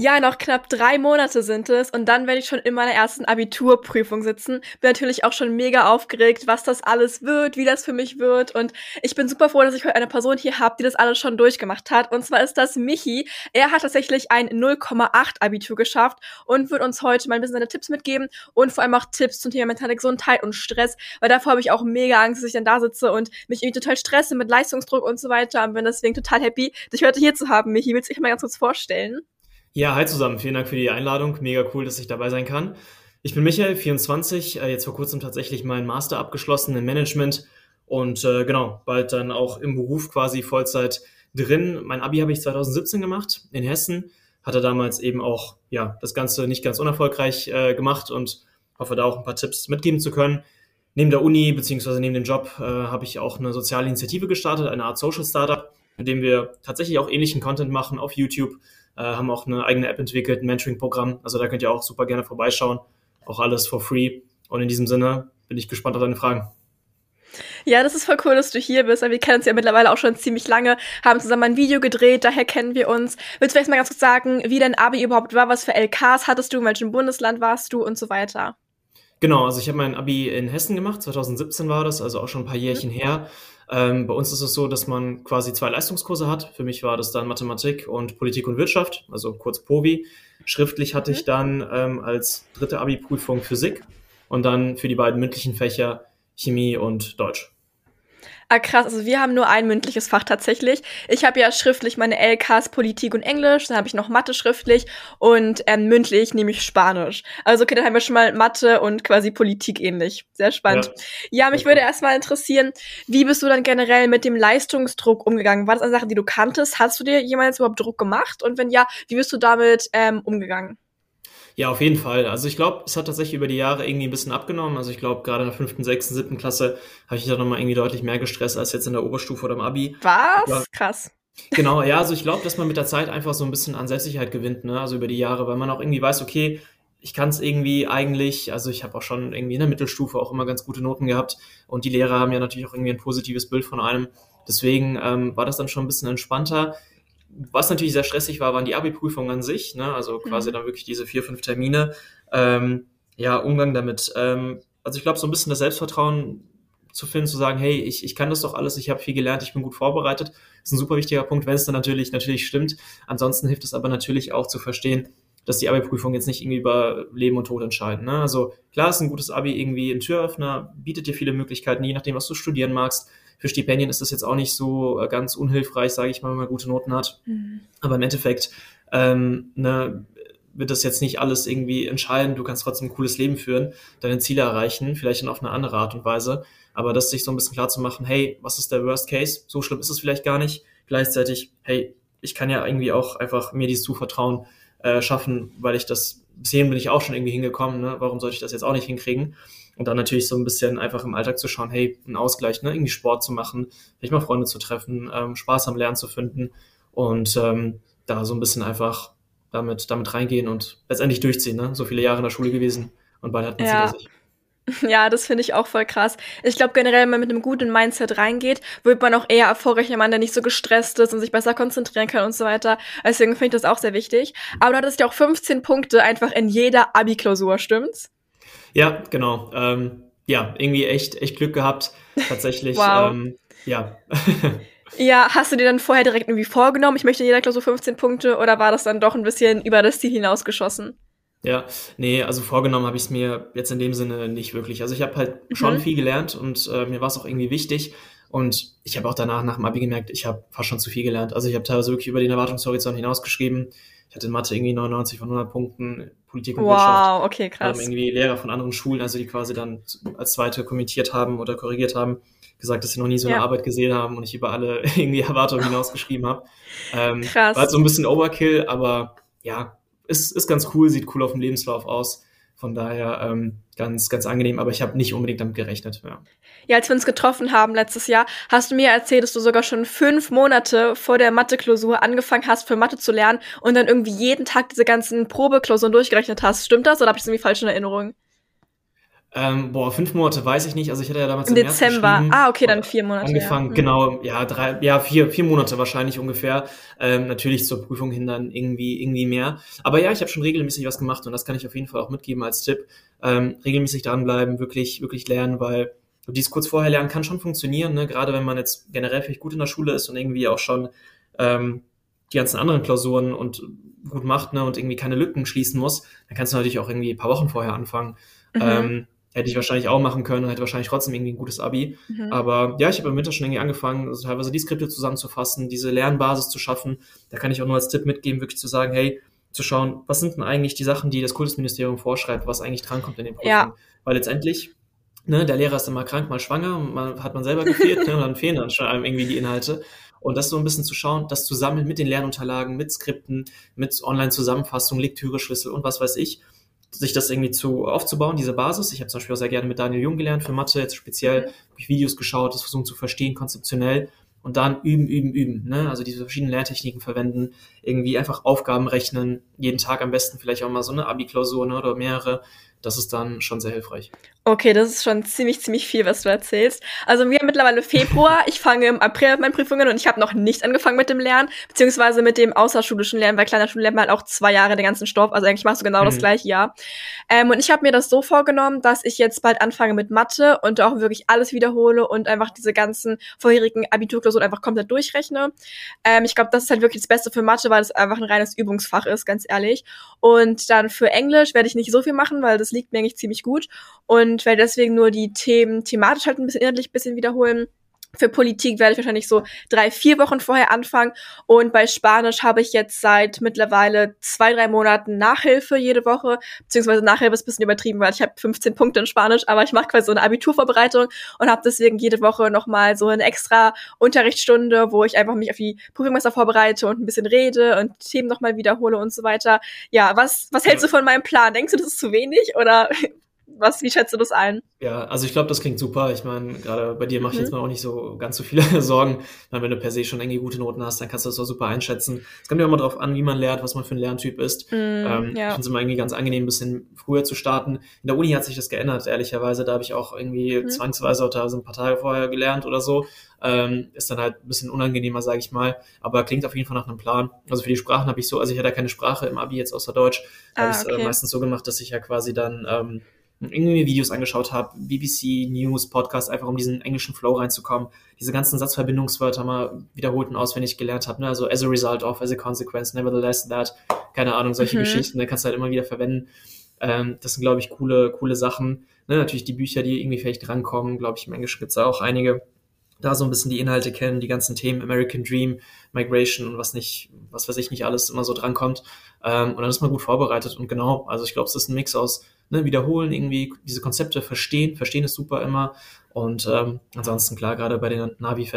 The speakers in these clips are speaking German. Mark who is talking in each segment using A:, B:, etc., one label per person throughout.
A: Ja, noch knapp drei Monate sind es und dann werde ich schon in meiner ersten Abiturprüfung sitzen. Bin natürlich auch schon mega aufgeregt, was das alles wird, wie das für mich wird und ich bin super froh, dass ich heute eine Person hier habe, die das alles schon durchgemacht hat und zwar ist das Michi. Er hat tatsächlich ein 0,8 Abitur geschafft und wird uns heute mal ein bisschen seine Tipps mitgeben und vor allem auch Tipps zum Thema mentale Gesundheit und Stress, weil davor habe ich auch mega Angst, dass ich dann da sitze und mich irgendwie total stresse mit Leistungsdruck und so weiter und bin deswegen total happy, dich heute hier zu haben, Michi. Willst du dich mal ganz kurz vorstellen?
B: Ja, hi zusammen. Vielen Dank für die Einladung. Mega cool, dass ich dabei sein kann. Ich bin Michael, 24, äh, jetzt vor kurzem tatsächlich meinen Master abgeschlossen in Management und äh, genau, bald dann auch im Beruf quasi Vollzeit drin. Mein Abi habe ich 2017 gemacht in Hessen, hatte damals eben auch ja das Ganze nicht ganz unerfolgreich äh, gemacht und hoffe da auch ein paar Tipps mitgeben zu können. Neben der Uni beziehungsweise neben dem Job äh, habe ich auch eine soziale Initiative gestartet, eine Art Social Startup, in dem wir tatsächlich auch ähnlichen Content machen auf YouTube äh, haben auch eine eigene App entwickelt, ein Mentoring-Programm. Also da könnt ihr auch super gerne vorbeischauen. Auch alles for free. Und in diesem Sinne bin ich gespannt auf deine Fragen.
A: Ja, das ist voll cool, dass du hier bist. Wir kennen uns ja mittlerweile auch schon ziemlich lange, haben zusammen ein Video gedreht, daher kennen wir uns. Willst du vielleicht mal ganz kurz sagen, wie dein Abi überhaupt war? Was für LKs hattest du? In welchem Bundesland warst du und so weiter?
B: Genau, also ich habe mein Abi in Hessen gemacht, 2017 war das, also auch schon ein paar Jährchen mhm. her. Ähm, bei uns ist es so, dass man quasi zwei Leistungskurse hat. Für mich war das dann Mathematik und Politik und Wirtschaft, also kurz POVI. Schriftlich hatte ich mhm. dann ähm, als dritte Abi-Prüfung Physik und dann für die beiden mündlichen Fächer Chemie und Deutsch.
A: Ah, krass. Also wir haben nur ein mündliches Fach tatsächlich. Ich habe ja schriftlich meine LKs Politik und Englisch, dann habe ich noch Mathe schriftlich und ähm, mündlich nehme ich Spanisch. Also okay, dann haben wir schon mal Mathe und quasi Politik ähnlich. Sehr spannend. Ja, ja mich würde erstmal interessieren, wie bist du dann generell mit dem Leistungsdruck umgegangen? War das eine Sache, die du kanntest? Hast du dir jemals überhaupt Druck gemacht? Und wenn ja, wie bist du damit ähm, umgegangen?
B: Ja, auf jeden Fall. Also ich glaube, es hat tatsächlich über die Jahre irgendwie ein bisschen abgenommen. Also ich glaube, gerade in der fünften, sechsten, siebten Klasse habe ich da nochmal irgendwie deutlich mehr gestresst als jetzt in der Oberstufe oder im Abi.
A: Was? Ja. Krass.
B: Genau, ja, also ich glaube, dass man mit der Zeit einfach so ein bisschen an Selbstsicherheit gewinnt, ne? Also über die Jahre, weil man auch irgendwie weiß, okay, ich kann es irgendwie eigentlich, also ich habe auch schon irgendwie in der Mittelstufe auch immer ganz gute Noten gehabt und die Lehrer haben ja natürlich auch irgendwie ein positives Bild von einem. Deswegen ähm, war das dann schon ein bisschen entspannter. Was natürlich sehr stressig war, waren die Abi-Prüfungen an sich, ne? also quasi mhm. dann wirklich diese vier, fünf Termine. Ähm, ja, Umgang damit. Ähm, also ich glaube, so ein bisschen das Selbstvertrauen zu finden, zu sagen, hey, ich, ich kann das doch alles, ich habe viel gelernt, ich bin gut vorbereitet, ist ein super wichtiger Punkt, wenn es dann natürlich, natürlich stimmt. Ansonsten hilft es aber natürlich auch zu verstehen, dass die Abi-Prüfung jetzt nicht irgendwie über Leben und Tod entscheiden. Ne? Also klar ist ein gutes Abi irgendwie ein Türöffner, bietet dir viele Möglichkeiten, je nachdem, was du studieren magst für Stipendien ist das jetzt auch nicht so äh, ganz unhilfreich, sage ich mal, wenn man gute Noten hat. Mhm. Aber im Endeffekt ähm, ne, wird das jetzt nicht alles irgendwie entscheiden. Du kannst trotzdem ein cooles Leben führen, deine Ziele erreichen, vielleicht dann auf eine andere Art und Weise. Aber das sich so ein bisschen klar zu machen, hey, was ist der Worst Case? So schlimm ist es vielleicht gar nicht. Gleichzeitig, hey, ich kann ja irgendwie auch einfach mir dieses Zuvertrauen äh, schaffen, weil ich das, bis hierhin bin ich auch schon irgendwie hingekommen, ne? warum sollte ich das jetzt auch nicht hinkriegen? Und dann natürlich so ein bisschen einfach im Alltag zu schauen, hey, einen Ausgleich, ne? irgendwie Sport zu machen, vielleicht mal Freunde zu treffen, ähm, Spaß am Lernen zu finden und ähm, da so ein bisschen einfach damit, damit reingehen und letztendlich durchziehen. Ne? So viele Jahre in der Schule gewesen und bald hat man ja. sich.
A: Ja, das finde ich auch voll krass. Ich glaube generell, wenn man mit einem guten Mindset reingeht, wird man auch eher erfolgreich, wenn man da nicht so gestresst ist und sich besser konzentrieren kann und so weiter. Deswegen finde ich das auch sehr wichtig. Aber du hattest ja auch 15 Punkte einfach in jeder Abi-Klausur, stimmt's?
B: Ja, genau. Ähm, ja, irgendwie echt, echt Glück gehabt. Tatsächlich. wow. Ähm, ja.
A: ja, hast du dir dann vorher direkt irgendwie vorgenommen, ich möchte in jeder Klausur 15 Punkte oder war das dann doch ein bisschen über das Ziel hinausgeschossen?
B: Ja, nee, also vorgenommen habe ich es mir jetzt in dem Sinne nicht wirklich. Also ich habe halt mhm. schon viel gelernt und äh, mir war es auch irgendwie wichtig. Und ich habe auch danach nach dem Abi gemerkt, ich habe fast schon zu viel gelernt. Also ich habe teilweise wirklich über den Erwartungshorizont hinausgeschrieben. Ich hatte in Mathe irgendwie 99 von 100 Punkten, Politik und
A: wow, Wirtschaft. Wow, okay, krass.
B: Haben irgendwie Lehrer von anderen Schulen, also die quasi dann als zweite kommentiert haben oder korrigiert haben, gesagt, dass sie noch nie so eine ja. Arbeit gesehen haben und ich über alle irgendwie Erwartungen hinausgeschrieben habe. Ähm, krass. War halt so ein bisschen Overkill, aber ja, ist, ist ganz cool, sieht cool auf dem Lebenslauf aus. Von daher ähm, ganz, ganz angenehm, aber ich habe nicht unbedingt damit gerechnet. Ja.
A: ja, als wir uns getroffen haben letztes Jahr, hast du mir erzählt, dass du sogar schon fünf Monate vor der Mathe-Klausur angefangen hast, für Mathe zu lernen und dann irgendwie jeden Tag diese ganzen Probeklausuren durchgerechnet hast. Stimmt das oder habe ich das irgendwie falsch in Erinnerung?
B: Ähm, boah, fünf Monate weiß ich nicht. Also ich hatte ja damals
A: im, im Dezember. Ah, okay, dann vier Monate.
B: Angefangen, ja. Mhm. genau, ja, drei, ja, vier, vier Monate wahrscheinlich ungefähr. Ähm, natürlich zur Prüfung hin dann irgendwie, irgendwie mehr. Aber ja, ich habe schon regelmäßig was gemacht und das kann ich auf jeden Fall auch mitgeben als Tipp. Ähm, regelmäßig dranbleiben, wirklich, wirklich lernen, weil dies kurz vorher lernen kann schon funktionieren, ne? gerade wenn man jetzt generell vielleicht gut in der Schule ist und irgendwie auch schon ähm, die ganzen anderen Klausuren und gut macht ne, und irgendwie keine Lücken schließen muss, dann kannst du natürlich auch irgendwie ein paar Wochen vorher anfangen. Mhm. Ähm, hätte ich wahrscheinlich auch machen können und hätte wahrscheinlich trotzdem irgendwie ein gutes Abi. Mhm. Aber ja, ich habe im Winter schon irgendwie angefangen, also teilweise die Skripte zusammenzufassen, diese Lernbasis zu schaffen. Da kann ich auch nur als Tipp mitgeben, wirklich zu sagen, hey, zu schauen, was sind denn eigentlich die Sachen, die das Kultusministerium vorschreibt, was eigentlich drankommt in den Prüfungen. Ja. Weil letztendlich, ne, der Lehrer ist immer krank, mal schwanger, man, hat man selber gefehlt, ne, und dann fehlen dann schon einem irgendwie die Inhalte. Und das so ein bisschen zu schauen, das zu sammeln mit den Lernunterlagen, mit Skripten, mit Online-Zusammenfassung, Lektüre-Schlüssel und was weiß ich, sich das irgendwie zu aufzubauen, diese Basis. Ich habe zum Beispiel auch sehr gerne mit Daniel Jung gelernt für Mathe, jetzt speziell habe ich Videos geschaut, das versuchen zu verstehen, konzeptionell und dann üben, üben, üben. Ne? Also diese verschiedenen Lerntechniken verwenden, irgendwie einfach Aufgaben rechnen, jeden Tag am besten vielleicht auch mal so eine Abi-Klausur ne, oder mehrere. Das ist dann schon sehr hilfreich.
A: Okay, das ist schon ziemlich, ziemlich viel, was du erzählst. Also wir haben mittlerweile Februar, ich fange im April mit meinen Prüfungen und ich habe noch nicht angefangen mit dem Lernen, beziehungsweise mit dem außerschulischen Lernen, weil kleiner Schule lernt man halt auch zwei Jahre den ganzen Stoff, also eigentlich machst du genau mhm. das gleiche Jahr. Ähm, und ich habe mir das so vorgenommen, dass ich jetzt bald anfange mit Mathe und auch wirklich alles wiederhole und einfach diese ganzen vorherigen Abiturklausuren einfach komplett durchrechne. Ähm, ich glaube, das ist halt wirklich das Beste für Mathe, weil es einfach ein reines Übungsfach ist, ganz ehrlich. Und dann für Englisch werde ich nicht so viel machen, weil das liegt mir eigentlich ziemlich gut. Und werde deswegen nur die Themen thematisch halt ein bisschen inhaltlich ein bisschen wiederholen. Für Politik werde ich wahrscheinlich so drei, vier Wochen vorher anfangen. Und bei Spanisch habe ich jetzt seit mittlerweile zwei, drei Monaten Nachhilfe jede Woche. Beziehungsweise Nachhilfe ist ein bisschen übertrieben, weil ich habe 15 Punkte in Spanisch, aber ich mache quasi so eine Abiturvorbereitung und habe deswegen jede Woche nochmal so eine extra Unterrichtsstunde, wo ich einfach mich auf die Prüfungsmeister vorbereite und ein bisschen rede und Themen nochmal wiederhole und so weiter. Ja, was, was hältst du von meinem Plan? Denkst du, das ist zu wenig oder was, wie schätzt du das ein?
B: Ja, also ich glaube, das klingt super. Ich meine, gerade bei dir mache ich mhm. jetzt mal auch nicht so ganz so viele Sorgen. Meine, wenn du per se schon irgendwie gute Noten hast, dann kannst du das auch super einschätzen. Es kommt ja immer darauf an, wie man lernt, was man für ein Lerntyp ist. Mhm, ähm, ja. Ich finde es immer irgendwie ganz angenehm, ein bisschen früher zu starten. In der Uni hat sich das geändert, ehrlicherweise. Da habe ich auch irgendwie mhm. zwangsweise oder so ein paar Tage vorher gelernt oder so. Ähm, ist dann halt ein bisschen unangenehmer, sage ich mal, aber klingt auf jeden Fall nach einem Plan. Also für die Sprachen habe ich so, also ich hatte keine Sprache im Abi jetzt außer Deutsch. Da ah, habe ich es äh, okay. äh, meistens so gemacht, dass ich ja quasi dann ähm, irgendwie Videos angeschaut habe, BBC News, Podcast, einfach um diesen englischen Flow reinzukommen, diese ganzen Satzverbindungswörter mal wiederholt und auswendig gelernt habe, ne? also as a result of, as a consequence, nevertheless, that, keine Ahnung, solche mhm. Geschichten, da kannst du halt immer wieder verwenden. Ähm, das sind, glaube ich, coole, coole Sachen. Ne? Natürlich die Bücher, die irgendwie vielleicht rankommen, glaube ich, im Englischen gibt's da auch einige. Da so ein bisschen die Inhalte kennen, die ganzen Themen, American Dream, Migration und was nicht, was weiß ich nicht alles immer so drankommt. Ähm, und dann ist man gut vorbereitet und genau, also ich glaube, es ist ein Mix aus ne, wiederholen, irgendwie diese Konzepte verstehen. Verstehen ist super immer. Und ähm, ansonsten klar, gerade bei den Navi.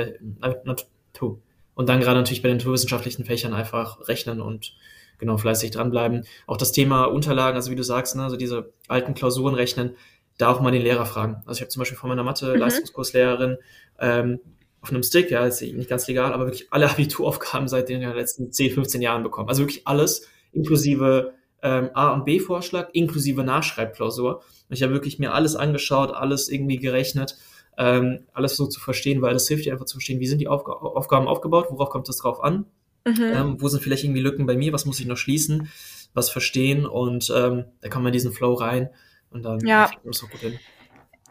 B: Und dann gerade natürlich bei den naturwissenschaftlichen Fächern einfach rechnen und genau fleißig dranbleiben. Auch das Thema Unterlagen, also wie du sagst, ne, also diese alten Klausuren rechnen, da auch mal den Lehrer fragen. Also ich habe zum Beispiel von meiner Mathe-Leistungskurslehrerin mhm. ähm, auf einem Stick, ja, ist nicht ganz legal, aber wirklich alle Abituraufgaben seit den letzten 10, 15 Jahren bekommen. Also wirklich alles, inklusive ähm, A- und B-Vorschlag inklusive Nachschreibklausur. Und ich habe wirklich mir alles angeschaut, alles irgendwie gerechnet, ähm, alles so zu verstehen, weil das hilft dir einfach zu verstehen, wie sind die Aufga Aufgaben aufgebaut, worauf kommt es drauf an, mhm. ähm, wo sind vielleicht irgendwie Lücken bei mir, was muss ich noch schließen, was verstehen und ähm, da kann man diesen Flow rein und dann
A: ja.
B: kriegt man das auch gut hin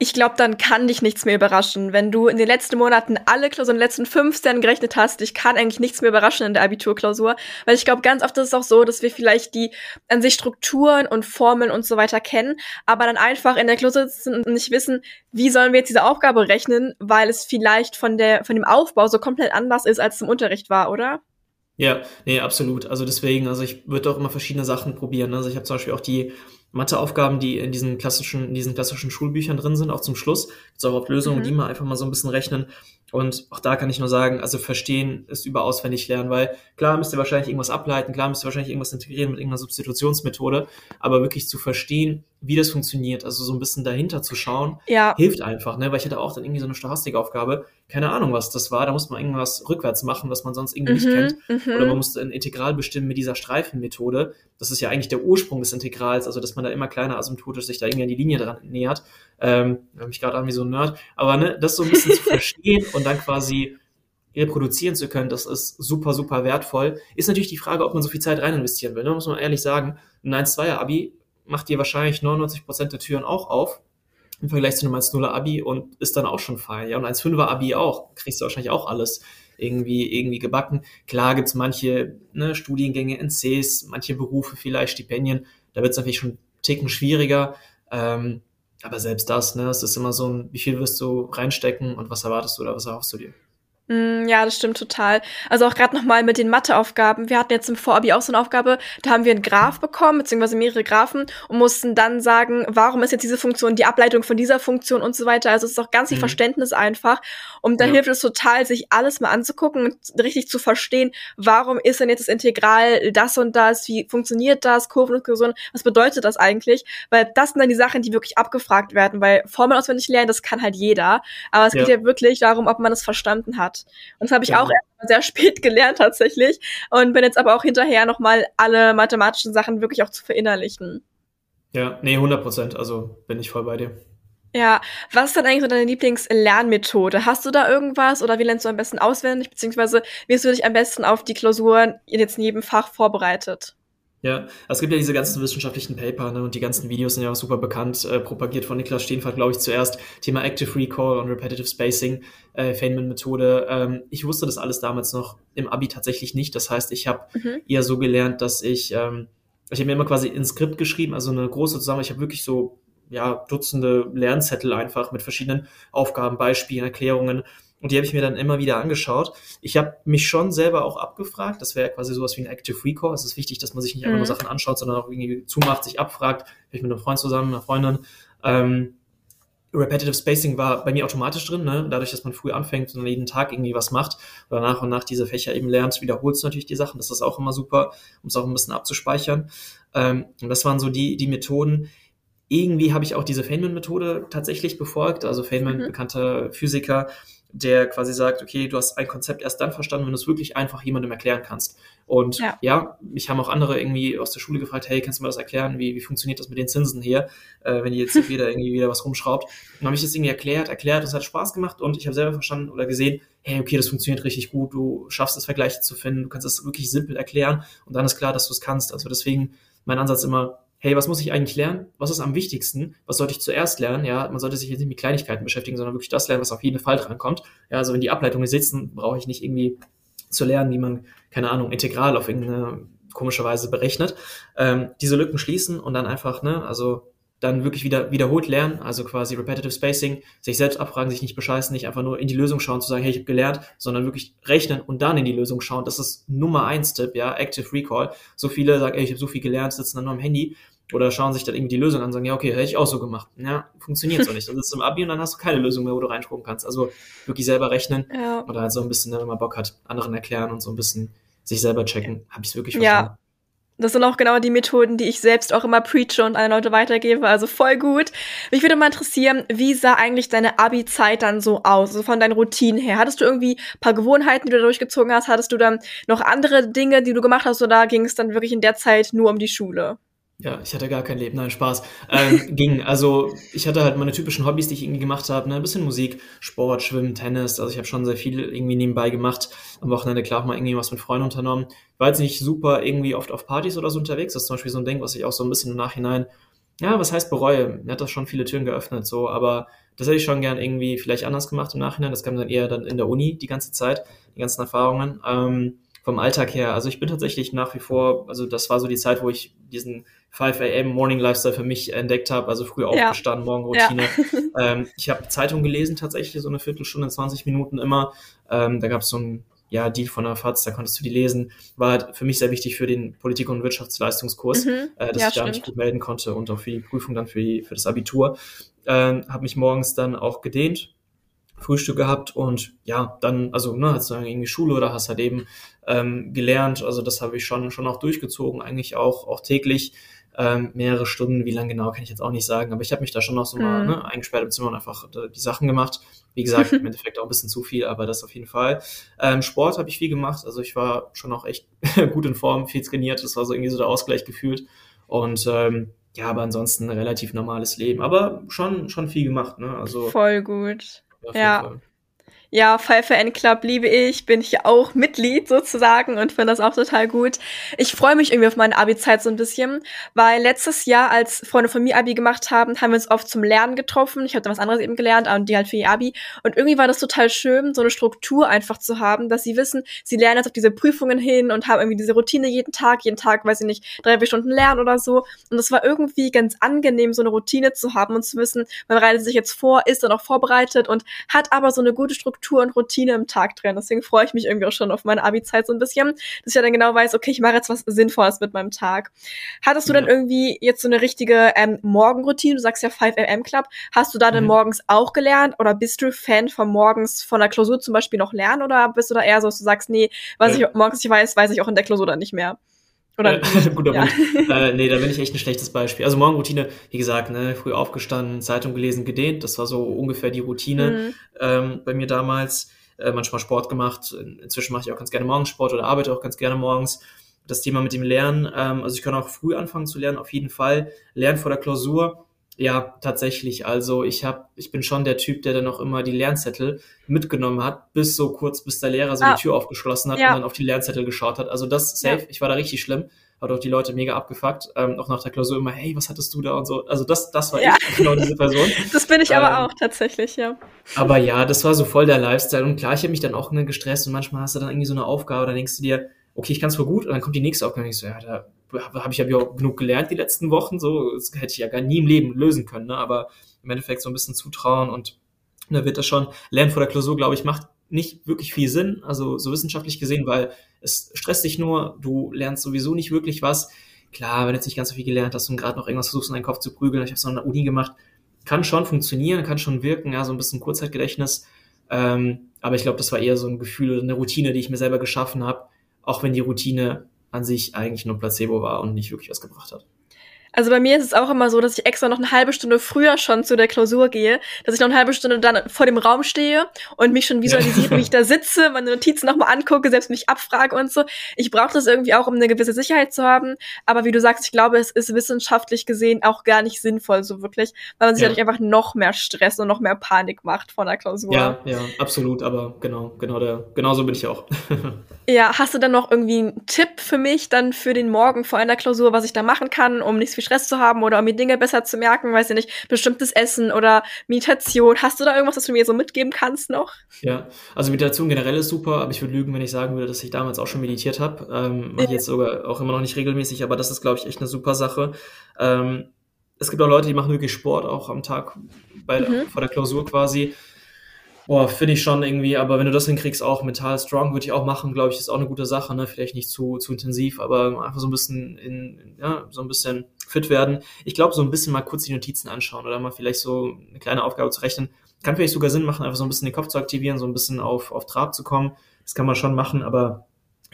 A: ich glaube, dann kann dich nichts mehr überraschen. Wenn du in den letzten Monaten alle Klausuren, in den letzten fünf Sternen gerechnet hast, dich kann eigentlich nichts mehr überraschen in der Abiturklausur. Weil ich glaube, ganz oft ist es auch so, dass wir vielleicht die an sich Strukturen und Formeln und so weiter kennen, aber dann einfach in der Klausur sitzen und nicht wissen, wie sollen wir jetzt diese Aufgabe rechnen, weil es vielleicht von der, von dem Aufbau so komplett anders ist, als es im Unterricht war, oder?
B: Ja, nee, absolut. Also deswegen, also ich würde auch immer verschiedene Sachen probieren. Also ich habe zum Beispiel auch die Matheaufgaben, die in diesen klassischen, in diesen klassischen Schulbüchern drin sind, auch zum Schluss. Gibt auch oft Lösungen, mhm. die mal einfach mal so ein bisschen rechnen. Und auch da kann ich nur sagen, also verstehen ist über auswendig lernen, weil klar müsst ihr wahrscheinlich irgendwas ableiten, klar müsst ihr wahrscheinlich irgendwas integrieren mit irgendeiner Substitutionsmethode, aber wirklich zu verstehen, wie das funktioniert. Also so ein bisschen dahinter zu schauen,
A: Ja.
B: hilft einfach, ne? Weil ich hatte auch dann irgendwie so eine Stochastikaufgabe, keine Ahnung, was das war. Da musste man irgendwas rückwärts machen, was man sonst irgendwie nicht kennt.
A: Mhm,
B: Oder man
A: mhm.
B: musste ein Integral bestimmen mit dieser Streifenmethode. Das ist ja eigentlich der Ursprung des Integrals, also dass man da immer kleiner asymptotisch sich da irgendwie an die Linie dran nähert. Ähm, ich mich gerade an wie so ein Nerd. Aber ne, das so ein bisschen zu verstehen und dann quasi reproduzieren zu können, das ist super, super wertvoll. Ist natürlich die Frage, ob man so viel Zeit rein investieren will. Ne? Muss man ehrlich sagen, ein 1-2er-Abi macht dir wahrscheinlich 99% der Türen auch auf im Vergleich zu einem 1-0er-Abi und ist dann auch schon fein. Ja, und 1-5er-Abi auch. Kriegst du wahrscheinlich auch alles irgendwie, irgendwie gebacken. Klar gibt's manche ne, Studiengänge, NCs, manche Berufe vielleicht, Stipendien. Da wird's natürlich schon einen Ticken schwieriger. Ähm, aber selbst das, ne, es ist immer so ein, wie viel wirst du reinstecken und was erwartest du oder was erhoffst du dir?
A: Mm, Ja, das stimmt total. Also auch gerade nochmal mit den Matheaufgaben. Wir hatten jetzt im Vorabi auch so eine Aufgabe, da haben wir einen Graph bekommen, beziehungsweise mehrere Graphen und mussten dann sagen, warum ist jetzt diese Funktion die Ableitung von dieser Funktion und so weiter. Also es ist auch ganz viel
B: Mhm.
A: Verständnis einfach. Und da
B: Ja.
A: hilft es total, sich alles mal anzugucken und richtig zu verstehen, warum ist denn jetzt das Integral das und das, wie funktioniert das, Kurven und Kursion, was bedeutet das eigentlich? Weil das sind dann die Sachen, die wirklich abgefragt werden, weil Formeln auswendig lernen, das kann halt jeder. Aber es
B: Ja.
A: geht ja wirklich darum, ob man es verstanden hat. Und das habe ich
B: Genau.
A: auch sehr spät gelernt tatsächlich und bin jetzt aber auch hinterher nochmal alle mathematischen Sachen wirklich auch zu verinnerlichen.
B: Ja, nee, 100 Prozent. Also bin ich voll bei dir.
A: Ja, was ist dann eigentlich so deine Lieblingslernmethode? Hast du da irgendwas oder wie lernst du am besten auswendig, beziehungsweise wie hast du dich am besten auf die Klausuren jetzt in jedem Fach vorbereitet?
B: Ja, es gibt ja diese ganzen wissenschaftlichen Paper, ne, und die ganzen Videos sind ja auch super bekannt, äh, propagiert von Niklas Steenfahrt, glaube ich, zuerst. Thema Active Recall und Repetitive Spacing, äh, Feynman-Methode. Ähm, ich wusste das alles damals noch im Abi tatsächlich nicht. Das heißt, ich habe
A: Mhm.
B: eher so gelernt, dass ich, ähm, ich habe mir immer quasi ein Skript geschrieben, also eine große Zusammenarbeit. Ich habe wirklich so, ja, Dutzende Lernzettel einfach mit verschiedenen Aufgaben, Beispielen, Erklärungen. Und die habe ich mir dann immer wieder angeschaut. Ich habe mich schon selber auch abgefragt. Das wäre quasi sowas wie ein Active Recall. Es ist wichtig, dass man sich nicht einfach nur
A: Mhm.
B: Sachen anschaut, sondern auch irgendwie zumacht, sich abfragt. Vielleicht mit einem Freund zusammen, einer Freundin. Ähm, Repetitive Spacing war bei mir automatisch drin, ne? dadurch, dass man früh anfängt und jeden Tag irgendwie was macht oder nach und nach diese Fächer eben lernt, wiederholst du natürlich die Sachen. Das ist auch immer super, um es auch ein bisschen abzuspeichern. Ähm, und das waren so die, die Methoden. Irgendwie habe ich auch diese Feynman-Methode tatsächlich befolgt. Also Feynman,
A: Mhm.
B: bekannter Physiker, der quasi sagt, okay, du hast ein Konzept erst dann verstanden, wenn du es wirklich einfach jemandem erklären kannst. Und
A: Ja.
B: ja, mich haben auch andere irgendwie aus der Schule gefragt, hey, kannst du mir das erklären? Wie, wie funktioniert das mit den Zinsen hier, äh, wenn jetzt wieder irgendwie wieder was rumschraubt? Und dann habe ich das irgendwie erklärt, erklärt, und es hat Spaß gemacht und ich habe selber verstanden oder gesehen, hey, okay, das funktioniert richtig gut, du schaffst es, Vergleiche zu finden, du kannst es wirklich simpel erklären und dann ist klar, dass du es kannst. Also deswegen mein Ansatz immer, hey, was muss ich eigentlich lernen? Was ist am wichtigsten? Was sollte ich zuerst lernen? Ja, man sollte sich jetzt nicht mit Kleinigkeiten beschäftigen, sondern wirklich das lernen, was auf jeden Fall drankommt. Ja, also wenn die Ableitungen sitzen, brauche ich nicht irgendwie zu lernen, wie man, keine Ahnung, integral auf irgendeine komische Weise berechnet. Ähm, diese Lücken schließen und dann einfach, ne, also dann wirklich wieder wiederholt lernen, also quasi Repetitive Spacing, sich selbst abfragen, sich nicht bescheißen, nicht einfach nur in die Lösung schauen, zu sagen, hey, ich habe gelernt, sondern wirklich rechnen und dann in die Lösung schauen. Das ist Nummer eins Tipp, ja, Active Recall. So viele sagen, ey, ich habe so viel gelernt, sitzen dann nur am Handy oder schauen sich dann irgendwie die Lösung an und sagen, ja, okay, hätte ich auch so gemacht. Ja, funktioniert so nicht. Dann sitzt du im Abi und dann hast du keine Lösung mehr, wo du reinschrauben kannst. Also wirklich selber rechnen
A: Ja.
B: oder halt so ein bisschen, ne, wenn man Bock hat, anderen erklären und so ein bisschen sich selber checken. Habe ich wirklich
A: Ja.
B: verstanden.
A: Das sind auch genau die Methoden, die ich selbst auch immer preache und an Leute weitergebe. Also voll gut. Mich würde mal interessieren, wie sah eigentlich deine Abi-Zeit dann so aus? Also von deinen Routinen her. Hattest du irgendwie ein paar Gewohnheiten, die du da durchgezogen hast? Hattest du dann noch andere Dinge, die du gemacht hast? Oder ging es dann wirklich in der Zeit nur um die Schule?
B: Ja, ich hatte gar kein Leben, nein, Spaß. Ähm, ging, also ich hatte halt meine typischen Hobbys, die ich irgendwie gemacht habe, ne? ein bisschen Musik, Sport, Schwimmen, Tennis, also ich habe schon sehr viel irgendwie nebenbei gemacht. Am Wochenende klar auch mal irgendwie was mit Freunden unternommen. War jetzt nicht super irgendwie oft auf Partys oder so unterwegs, das ist zum Beispiel so ein Ding, was ich auch so ein bisschen im Nachhinein, ja, was heißt bereue? Mir hat das schon viele Türen geöffnet, so, aber das hätte ich schon gern irgendwie vielleicht anders gemacht im Nachhinein. Das kam dann eher dann in der Uni die ganze Zeit, die ganzen Erfahrungen. Ähm, vom Alltag her, also ich bin tatsächlich nach wie vor, also das war so die Zeit, wo ich diesen 5 a.m. Morning Lifestyle für mich entdeckt habe, also früh
A: Ja.
B: aufgestanden, Morgenroutine. Ähm, ich habe Zeitung gelesen tatsächlich, so eine Viertelstunde, 20 Minuten immer. Ähm, da gab es so ein ja, Deal von der FAZ, da konntest du die lesen. War halt für mich sehr wichtig für den Politik- und Wirtschaftsleistungskurs,
A: Mhm.
B: äh, dass
A: Ja,
B: ich da mich gut melden konnte und auch für die Prüfung dann für, die, für das Abitur. Ähm, habe mich morgens dann auch gedehnt, Frühstück gehabt und ja, dann, also ne, hast du dann irgendwie Schule oder hast halt eben ähm, gelernt. Also das habe ich schon, schon auch durchgezogen, eigentlich auch, auch täglich. ähm, mehrere Stunden, wie lange genau, kann ich jetzt auch nicht sagen, aber ich habe mich da schon noch so mhm. mal ne, eingesperrt im Zimmer und einfach die Sachen gemacht. Wie gesagt, im Endeffekt auch ein bisschen zu viel, aber das auf jeden Fall. Ähm, Sport habe ich viel gemacht, also ich war schon auch echt gut in Form, viel trainiert, das war so irgendwie so der Ausgleich gefühlt und ähm, ja, aber ansonsten ein relativ normales Leben, aber schon, schon viel gemacht, ne? Also
A: voll gut. Ja. Fall. Ja, Pfeife N Club liebe ich, bin ich auch Mitglied sozusagen und finde das auch total gut. Ich freue mich irgendwie auf meine Abi-Zeit so ein bisschen, weil letztes Jahr, als Freunde von mir Abi gemacht haben, haben wir uns oft zum Lernen getroffen. Ich habe da was anderes eben gelernt, und die halt für ihr Abi. Und irgendwie war das total schön, so eine Struktur einfach zu haben, dass sie wissen, sie lernen jetzt auf diese Prüfungen hin und haben irgendwie diese Routine jeden Tag, jeden Tag, weiß ich nicht, drei, vier Stunden lernen oder so. Und es war irgendwie ganz angenehm, so eine Routine zu haben und zu wissen, man bereitet sich jetzt vor, ist dann auch vorbereitet und hat aber so eine gute Struktur Struktur und Routine im Tag drin. Deswegen freue ich mich irgendwie auch schon auf meine Abi-Zeit so ein bisschen, dass ich ja dann genau weiß, okay, ich mache jetzt was Sinnvolles mit meinem Tag. Hattest du ja. dann irgendwie jetzt so eine richtige ähm, Morgenroutine? Du sagst ja 5am Club. Hast du da dann mhm. morgens auch gelernt oder bist du Fan von morgens von der Klausur zum Beispiel noch lernen oder bist du da eher so, dass du sagst, nee, was ja. ich morgens nicht weiß, weiß ich auch in der Klausur dann nicht mehr?
B: Oder äh, guter ja. Punkt. Äh, nee, da bin ich echt ein schlechtes Beispiel. Also Morgenroutine, wie gesagt, ne, früh aufgestanden, Zeitung gelesen, gedehnt. Das war so ungefähr die Routine mhm. ähm, bei mir damals. Äh, manchmal Sport gemacht. Inzwischen mache ich auch ganz gerne Morgensport oder arbeite auch ganz gerne morgens. Das Thema mit dem Lernen, ähm, also ich kann auch früh anfangen zu lernen, auf jeden Fall. Lernen vor der Klausur ja, tatsächlich. Also ich hab, ich bin schon der Typ, der dann auch immer die Lernzettel mitgenommen hat, bis so kurz, bis der Lehrer so ah. die Tür aufgeschlossen hat ja. und dann auf die Lernzettel geschaut hat. Also das safe, ja. ich war da richtig schlimm. Hat auch die Leute mega abgefuckt. Ähm, auch nach der Klausur immer, hey, was hattest du da und so. Also das, das war ja. ich, genau diese Person.
A: Das bin ich ähm, aber auch tatsächlich, ja.
B: Aber ja, das war so voll der Lifestyle. Und klar, ich habe mich dann auch gestresst und manchmal hast du dann irgendwie so eine Aufgabe, da denkst du dir, okay, ich kann es voll gut, und dann kommt die nächste Aufgabe und ich so, ja, da habe ich ja genug gelernt die letzten Wochen, so das hätte ich ja gar nie im Leben lösen können, ne? aber im Endeffekt so ein bisschen zutrauen und da wird das schon, Lernen vor der Klausur, glaube ich, macht nicht wirklich viel Sinn, also so wissenschaftlich gesehen, weil es stresst dich nur, du lernst sowieso nicht wirklich was. Klar, wenn du jetzt nicht ganz so viel gelernt hast und gerade noch irgendwas versuchst, in deinen Kopf zu prügeln, ich habe es noch in der Uni gemacht, kann schon funktionieren, kann schon wirken, ja, so ein bisschen Kurzzeitgedächtnis. Ähm, aber ich glaube, das war eher so ein Gefühl oder eine Routine, die ich mir selber geschaffen habe, auch wenn die Routine an sich eigentlich nur Placebo war und nicht wirklich was gebracht hat.
A: Also bei mir ist es auch immer so, dass ich extra noch eine halbe Stunde früher schon zu der Klausur gehe, dass ich noch eine halbe Stunde dann vor dem Raum stehe und mich schon visualisiere, wie ich da sitze, meine Notizen nochmal angucke, selbst mich abfrage und so. Ich brauche das irgendwie auch, um eine gewisse Sicherheit zu haben. Aber wie du sagst, ich glaube, es ist wissenschaftlich gesehen auch gar nicht sinnvoll, so wirklich, weil man sich ja. dadurch einfach noch mehr Stress und noch mehr Panik macht vor der Klausur.
B: Ja, ja, absolut. Aber genau, genau der, genauso bin ich auch.
A: ja, hast du dann noch irgendwie einen Tipp für mich dann für den Morgen vor einer Klausur, was ich da machen kann, um nicht viel Stress zu haben oder um mir Dinge besser zu merken, weiß ich nicht, bestimmtes Essen oder Meditation. Hast du da irgendwas, was du mir so mitgeben kannst noch?
B: Ja, also Meditation generell ist super, aber ich würde lügen, wenn ich sagen würde, dass ich damals auch schon meditiert habe. Ähm, Mache ich jetzt sogar auch immer noch nicht regelmäßig, aber das ist, glaube ich, echt eine super Sache. Ähm, es gibt auch Leute, die machen wirklich Sport auch am Tag bei, mhm. vor der Klausur quasi. Boah, finde ich schon irgendwie, aber wenn du das hinkriegst, auch mental strong, würde ich auch machen, glaube ich, ist auch eine gute Sache, ne? Vielleicht nicht zu, zu intensiv, aber einfach so ein bisschen in, ja, so ein bisschen fit werden. Ich glaube, so ein bisschen mal kurz die Notizen anschauen oder mal vielleicht so eine kleine Aufgabe zu rechnen. Kann vielleicht sogar Sinn machen, einfach so ein bisschen den Kopf zu aktivieren, so ein bisschen auf, auf Trab zu kommen. Das kann man schon machen, aber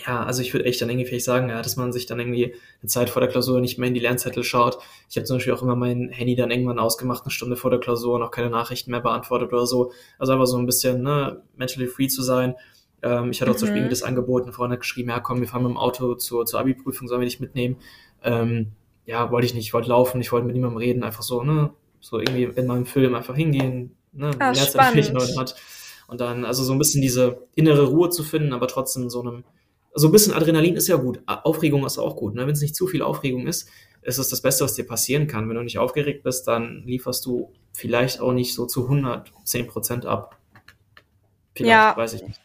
B: ja, also ich würde echt dann irgendwie vielleicht sagen, ja, dass man sich dann irgendwie eine Zeit vor der Klausur nicht mehr in die Lernzettel schaut. Ich habe zum Beispiel auch immer mein Handy dann irgendwann ausgemacht, eine Stunde vor der Klausur, noch keine Nachrichten mehr beantwortet oder so. Also einfach so ein bisschen ne, mentally free zu sein. Ähm, ich hatte auch mhm. zum Beispiel mhm. das Angebot, eine Freundin hat geschrieben, ja komm, wir fahren mit dem Auto zur, zur Abi-Prüfung, sollen wir dich mitnehmen? Ähm, ja, wollte ich nicht, ich wollte laufen, ich wollte mit niemandem reden, einfach so, ne, so irgendwie in meinem Film einfach hingehen, ne,
A: ah, Lernzettel
B: hat. Und dann, also so ein bisschen diese innere Ruhe zu finden, aber trotzdem so einem so ein bisschen Adrenalin ist ja gut. Aufregung ist auch gut. Ne? Wenn es nicht zu viel Aufregung ist, ist es das Beste, was dir passieren kann. Wenn du nicht aufgeregt bist, dann lieferst du vielleicht auch nicht so zu 110 Prozent ab.
A: Vielleicht, ja. weiß ich nicht.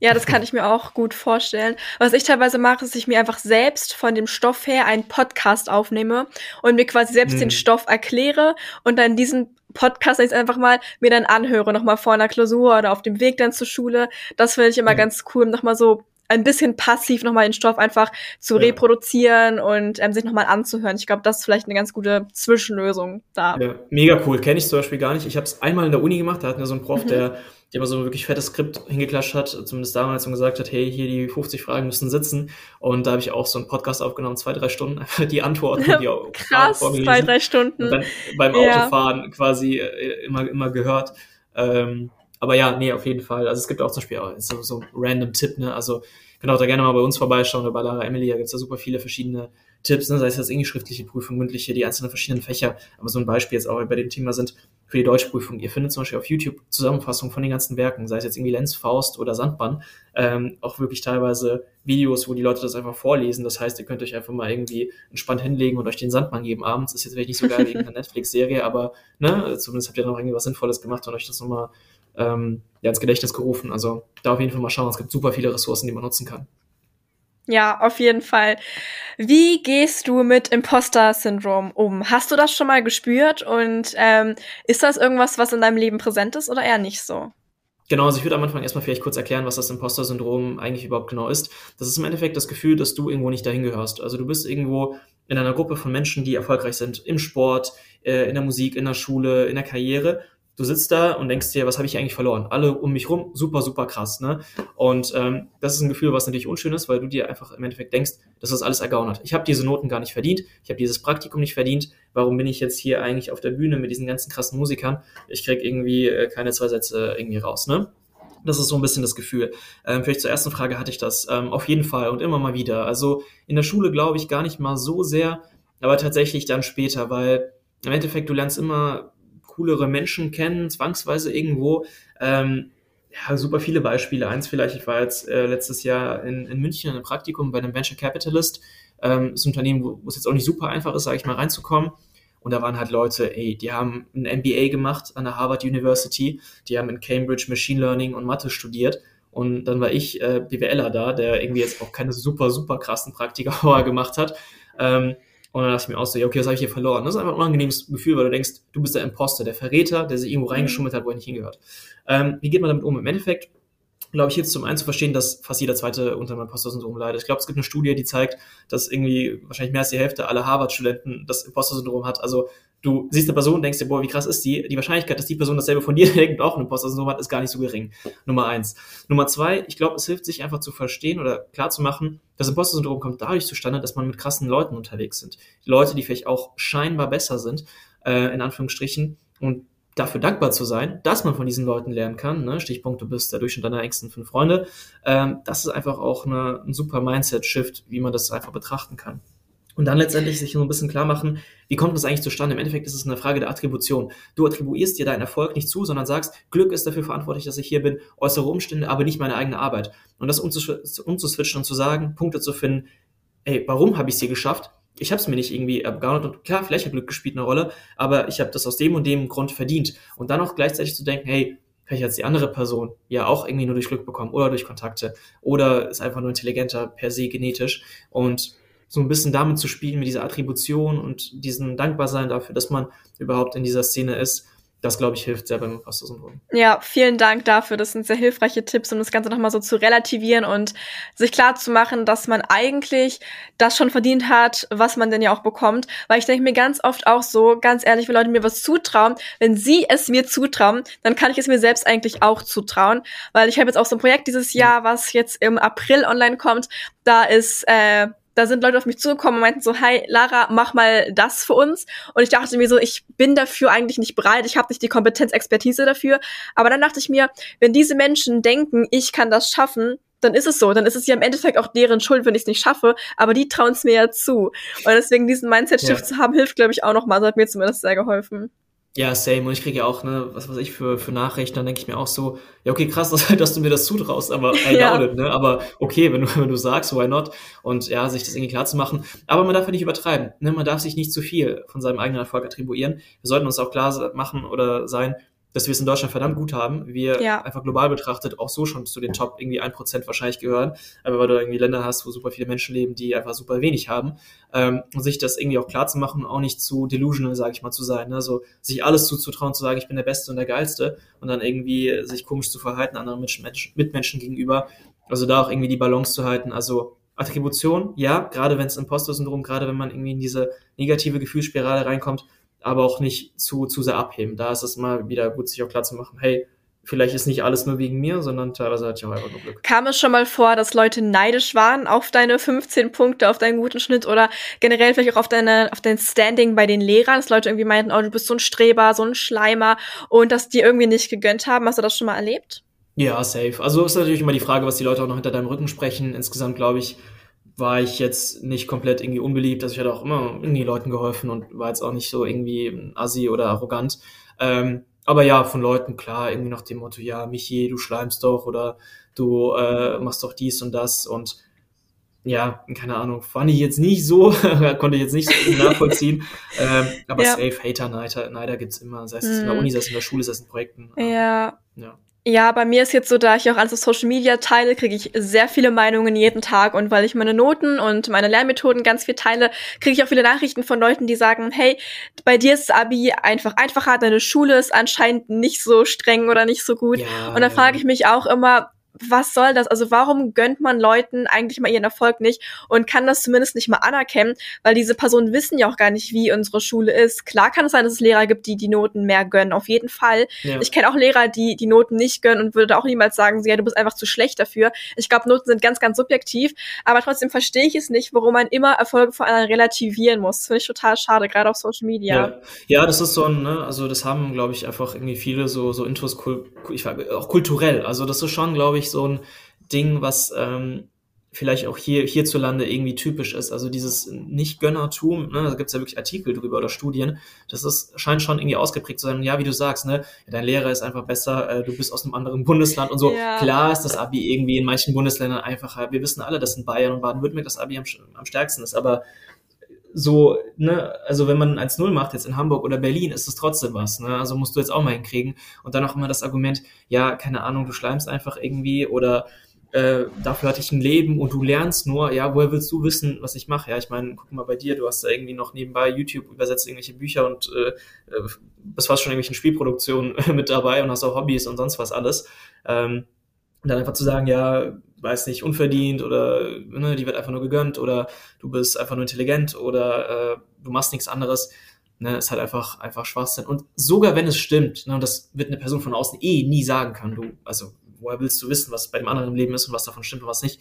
A: Ja, das kann ich mir auch gut vorstellen. Was ich teilweise mache, ist, dass ich mir einfach selbst von dem Stoff her einen Podcast aufnehme und mir quasi selbst hm. den Stoff erkläre und dann diesen Podcast jetzt einfach mal mir dann anhöre, nochmal vor einer Klausur oder auf dem Weg dann zur Schule. Das finde ich immer hm. ganz cool, nochmal so ein bisschen passiv nochmal den Stoff einfach zu ja. reproduzieren und ähm, sich nochmal anzuhören. Ich glaube, das ist vielleicht eine ganz gute Zwischenlösung da.
B: Ja, mega cool. Kenne ich zum Beispiel gar nicht. Ich habe es einmal in der Uni gemacht, da hatten wir so einen Prof, mhm. der der mal so ein wirklich fettes Skript hingeklatscht hat, zumindest damals und gesagt hat, hey, hier die 50 Fragen müssen sitzen. Und da habe ich auch so einen Podcast aufgenommen, zwei, drei Stunden, einfach die Antworten, die auch
A: Krass, zwei, drei Stunden.
B: Und dann beim Autofahren ja. quasi äh, immer, immer gehört. Ähm, aber ja, nee, auf jeden Fall. Also es gibt auch zum Beispiel auch so, so random Tipp, ne? Also könnt auch da gerne mal bei uns vorbeischauen oder bei Lara Emily, da gibt's da super viele verschiedene Tipps, ne? sei es jetzt irgendwie schriftliche Prüfung, mündliche, die einzelnen verschiedenen Fächer. Aber so ein Beispiel jetzt auch bei dem Thema sind für die Deutschprüfung. Ihr findet zum Beispiel auf YouTube Zusammenfassungen von den ganzen Werken, sei es jetzt irgendwie Lenz, Faust oder Sandbann, ähm, auch wirklich teilweise Videos, wo die Leute das einfach vorlesen. Das heißt, ihr könnt euch einfach mal irgendwie entspannt hinlegen und euch den Sandmann geben abends. Ist jetzt vielleicht nicht so geil wegen einer Netflix-Serie, aber ne, zumindest habt ihr noch irgendwie was Sinnvolles gemacht und euch das nochmal ähm, ja, ins Gedächtnis gerufen. Also da auf jeden Fall mal schauen. Es gibt super viele Ressourcen, die man nutzen kann.
A: Ja, auf jeden Fall. Wie gehst du mit Imposter-Syndrom um? Hast du das schon mal gespürt und ähm, ist das irgendwas, was in deinem Leben präsent ist oder eher nicht so?
B: Genau, also ich würde am Anfang erstmal vielleicht kurz erklären, was das Imposter-Syndrom eigentlich überhaupt genau ist. Das ist im Endeffekt das Gefühl, dass du irgendwo nicht dahin gehörst. Also du bist irgendwo in einer Gruppe von Menschen, die erfolgreich sind im Sport, äh, in der Musik, in der Schule, in der Karriere du sitzt da und denkst dir, was habe ich eigentlich verloren? Alle um mich rum, super, super krass, ne? Und ähm, das ist ein Gefühl, was natürlich unschön ist, weil du dir einfach im Endeffekt denkst, dass das alles ergaunert. Ich habe diese Noten gar nicht verdient, ich habe dieses Praktikum nicht verdient, warum bin ich jetzt hier eigentlich auf der Bühne mit diesen ganzen krassen Musikern? Ich krieg irgendwie äh, keine zwei Sätze irgendwie raus, ne? Das ist so ein bisschen das Gefühl. Ähm, vielleicht zur ersten Frage hatte ich das ähm, auf jeden Fall und immer mal wieder. Also in der Schule glaube ich gar nicht mal so sehr, aber tatsächlich dann später, weil im Endeffekt du lernst immer coolere Menschen kennen, zwangsweise irgendwo. Ähm, ja, super viele Beispiele. Eins vielleicht, ich war jetzt äh, letztes Jahr in, in München in einem Praktikum bei einem Venture Capitalist. Ähm, ist ein Unternehmen, wo, wo es jetzt auch nicht super einfach ist, sage ich mal, reinzukommen. Und da waren halt Leute, ey, die haben ein MBA gemacht an der Harvard University, die haben in Cambridge Machine Learning und Mathe studiert. Und dann war ich äh, BWLer da, der irgendwie jetzt auch keine super, super krassen Praktika gemacht hat. Ähm, und dann dachte ich mir auch so, ja, okay, was habe ich hier verloren? Das ist einfach ein unangenehmes Gefühl, weil du denkst, du bist der Imposter, der Verräter, der sich irgendwo mhm. reingeschummelt hat, wo er nicht hingehört. Ähm, wie geht man damit um? Im Endeffekt glaube ich, jetzt zum einen zu verstehen, dass fast jeder zweite unter dem Imposter-Syndrom leidet. Ich glaube, es gibt eine Studie, die zeigt, dass irgendwie wahrscheinlich mehr als die Hälfte aller Harvard-Studenten das Imposter-Syndrom hat. Also du siehst eine Person und denkst dir, boah, wie krass ist die? Die Wahrscheinlichkeit, dass die Person dasselbe von dir denkt auch ein Imposter-Syndrom hat, ist gar nicht so gering. Nummer eins. Nummer zwei, ich glaube, es hilft sich einfach zu verstehen oder klar zu machen, das Imposter-Syndrom kommt dadurch zustande, dass man mit krassen Leuten unterwegs sind. Leute, die vielleicht auch scheinbar besser sind, äh, in Anführungsstrichen, und dafür dankbar zu sein, dass man von diesen Leuten lernen kann. Ne? Stichpunkt, du bist der Durchschnitt deiner engsten fünf Freunde. Ähm, das ist einfach auch eine, ein super Mindset-Shift, wie man das einfach betrachten kann. Und dann letztendlich sich so ein bisschen klar machen, wie kommt das eigentlich zustande? Im Endeffekt ist es eine Frage der Attribution. Du attribuierst dir deinen Erfolg nicht zu, sondern sagst, Glück ist dafür verantwortlich, dass ich hier bin, äußere Umstände, aber nicht meine eigene Arbeit. Und das umzuswitchen und zu sagen, Punkte zu finden, ey, warum habe ich es hier geschafft? ich habe es mir nicht irgendwie ergaunert und klar, vielleicht hat Glück gespielt eine Rolle, aber ich habe das aus dem und dem Grund verdient. Und dann auch gleichzeitig zu denken, hey, vielleicht hat die andere Person ja auch irgendwie nur durch Glück bekommen oder durch Kontakte oder ist einfach nur intelligenter per se genetisch und so ein bisschen damit zu spielen, mit dieser Attribution und diesem Dankbarsein dafür, dass man überhaupt in dieser Szene ist, das, glaube ich, hilft sehr beim Imposter-Syndrom.
A: Ja, vielen Dank dafür. Das sind sehr hilfreiche Tipps, um das Ganze nochmal so zu relativieren und sich klar zu machen, dass man eigentlich das schon verdient hat, was man denn ja auch bekommt. Weil ich denke mir ganz oft auch so, ganz ehrlich, wenn Leute mir was zutrauen, wenn sie es mir zutrauen, dann kann ich es mir selbst eigentlich auch zutrauen. Weil ich habe jetzt auch so ein Projekt dieses Jahr, was jetzt im April online kommt. Da ist äh, da sind Leute auf mich zugekommen und meinten so, hi, Lara, mach mal das für uns. Und ich dachte mir so, ich bin dafür eigentlich nicht bereit, ich habe nicht die Kompetenz, Expertise dafür. Aber dann dachte ich mir, wenn diese Menschen denken, ich kann das schaffen, dann ist es so. Dann ist es ja im Endeffekt auch deren Schuld, wenn ich es nicht schaffe. Aber die trauen es mir ja zu. Und deswegen diesen Mindset-Shift ja. zu haben, hilft, glaube ich, auch nochmal. Das hat mir zumindest sehr geholfen.
B: Ja, same. Und ich kriege ja auch, ne, was weiß ich für, für Nachrichten, dann denke ich mir auch so, ja, okay, krass, dass, dass du mir das zutraust, aber I ja. doubt it, ne? Aber okay, wenn du, wenn du sagst, why not? Und ja, sich das irgendwie klar zu machen. Aber man darf ja nicht übertreiben, ne? Man darf sich nicht zu viel von seinem eigenen Erfolg attribuieren. Wir sollten uns auch klar machen oder sein, dass wir es in Deutschland verdammt gut haben. Wir ja. einfach global betrachtet auch so schon zu den Top irgendwie ein Prozent wahrscheinlich gehören. Aber weil du irgendwie Länder hast, wo super viele Menschen leben, die einfach super wenig haben. Ähm, und sich das irgendwie auch klar zu machen, auch nicht zu delusional, sage ich mal, zu sein. Ne? Also sich alles zuzutrauen, zu sagen, ich bin der Beste und der Geilste und dann irgendwie sich komisch zu verhalten anderen Menschen, Mitmenschen gegenüber. Also da auch irgendwie die Balance zu halten. Also Attribution, ja, gerade wenn es Imposter-Syndrom, gerade wenn man irgendwie in diese negative Gefühlsspirale reinkommt, aber auch nicht zu, zu sehr abheben. Da ist es mal wieder gut, sich auch klar zu machen, hey, vielleicht ist nicht alles nur wegen mir, sondern teilweise hatte ich auch einfach nur Glück.
A: Kam es schon mal vor, dass Leute neidisch waren auf deine 15 Punkte, auf deinen guten Schnitt oder generell vielleicht auch auf deine, auf dein Standing bei den Lehrern, dass Leute irgendwie meinten, oh, du bist so ein Streber, so ein Schleimer und dass die irgendwie nicht gegönnt haben? Hast du das schon mal erlebt?
B: Ja, safe. Also ist natürlich immer die Frage, was die Leute auch noch hinter deinem Rücken sprechen. Insgesamt glaube ich, war ich jetzt nicht komplett irgendwie unbeliebt. Also ich hatte auch immer irgendwie Leuten geholfen und war jetzt auch nicht so irgendwie assi oder arrogant. Ähm, aber ja, von Leuten klar, irgendwie nach dem Motto, ja, Michi, du schleimst doch oder du äh, machst doch dies und das und ja, keine Ahnung, fand ich jetzt nicht so, konnte ich jetzt nicht so nachvollziehen. ähm, aber ja. safe, Hater, Neider, Neider gibt's immer, sei es mhm. in der mhm. Uni, sei es in der Schule, sei es in Projekten.
A: Ja. ja. Ja, bei mir ist jetzt so, da ich auch alles auf Social Media teile, kriege ich sehr viele Meinungen jeden Tag und weil ich meine Noten und meine Lernmethoden ganz viel teile, kriege ich auch viele Nachrichten von Leuten, die sagen, hey, bei dir ist Abi einfach einfacher, deine Schule ist anscheinend nicht so streng oder nicht so gut. Ja, und dann ja. frage ich mich auch immer, was soll das? Also warum gönnt man Leuten eigentlich mal ihren Erfolg nicht und kann das zumindest nicht mal anerkennen, weil diese Personen wissen ja auch gar nicht, wie unsere Schule ist. Klar kann es sein, dass es Lehrer gibt, die die Noten mehr gönnen, auf jeden Fall. Ja. Ich kenne auch Lehrer, die die Noten nicht gönnen und würde auch niemals sagen, ja, du bist einfach zu schlecht dafür. Ich glaube, Noten sind ganz, ganz subjektiv, aber trotzdem verstehe ich es nicht, warum man immer Erfolge von anderen relativieren muss. Das finde ich total schade, gerade auf Social Media.
B: Ja, ja das ist so ein, ne, also das haben, glaube ich, einfach irgendwie viele so, so Intros, ich, auch kulturell. Also das ist schon, glaube ich, so ein Ding, was ähm, vielleicht auch hier hierzulande irgendwie typisch ist. Also dieses Nicht-Gönnertum, ne, da gibt es ja wirklich Artikel drüber oder Studien, das ist, scheint schon irgendwie ausgeprägt zu sein. Ja, wie du sagst, ne, dein Lehrer ist einfach besser, äh, du bist aus einem anderen Bundesland und so. Ja. Klar ist das Abi irgendwie in manchen Bundesländern einfacher. Wir wissen alle, dass in Bayern und Baden-Württemberg das Abi am, am stärksten ist, aber so, ne, also wenn man 1-0 macht jetzt in Hamburg oder Berlin, ist es trotzdem was, ne? Also musst du jetzt auch mal hinkriegen. Und dann auch immer das Argument, ja, keine Ahnung, du schleimst einfach irgendwie oder äh, dafür hatte ich ein Leben und du lernst nur, ja, woher willst du wissen, was ich mache? Ja, ich meine, guck mal bei dir, du hast da irgendwie noch nebenbei YouTube übersetzt irgendwelche Bücher und äh, äh bist fast schon irgendwelchen Spielproduktionen mit dabei und hast auch Hobbys und sonst was alles. Ähm, und dann einfach zu sagen, ja, weiß nicht, unverdient oder ne, die wird einfach nur gegönnt oder du bist einfach nur intelligent oder äh, du machst nichts anderes, ne, ist halt einfach, einfach Schwachsinn. Und sogar wenn es stimmt, ne, und das wird eine Person von außen eh nie sagen können, du, also woher willst du wissen, was bei dem anderen im Leben ist und was davon stimmt und was nicht.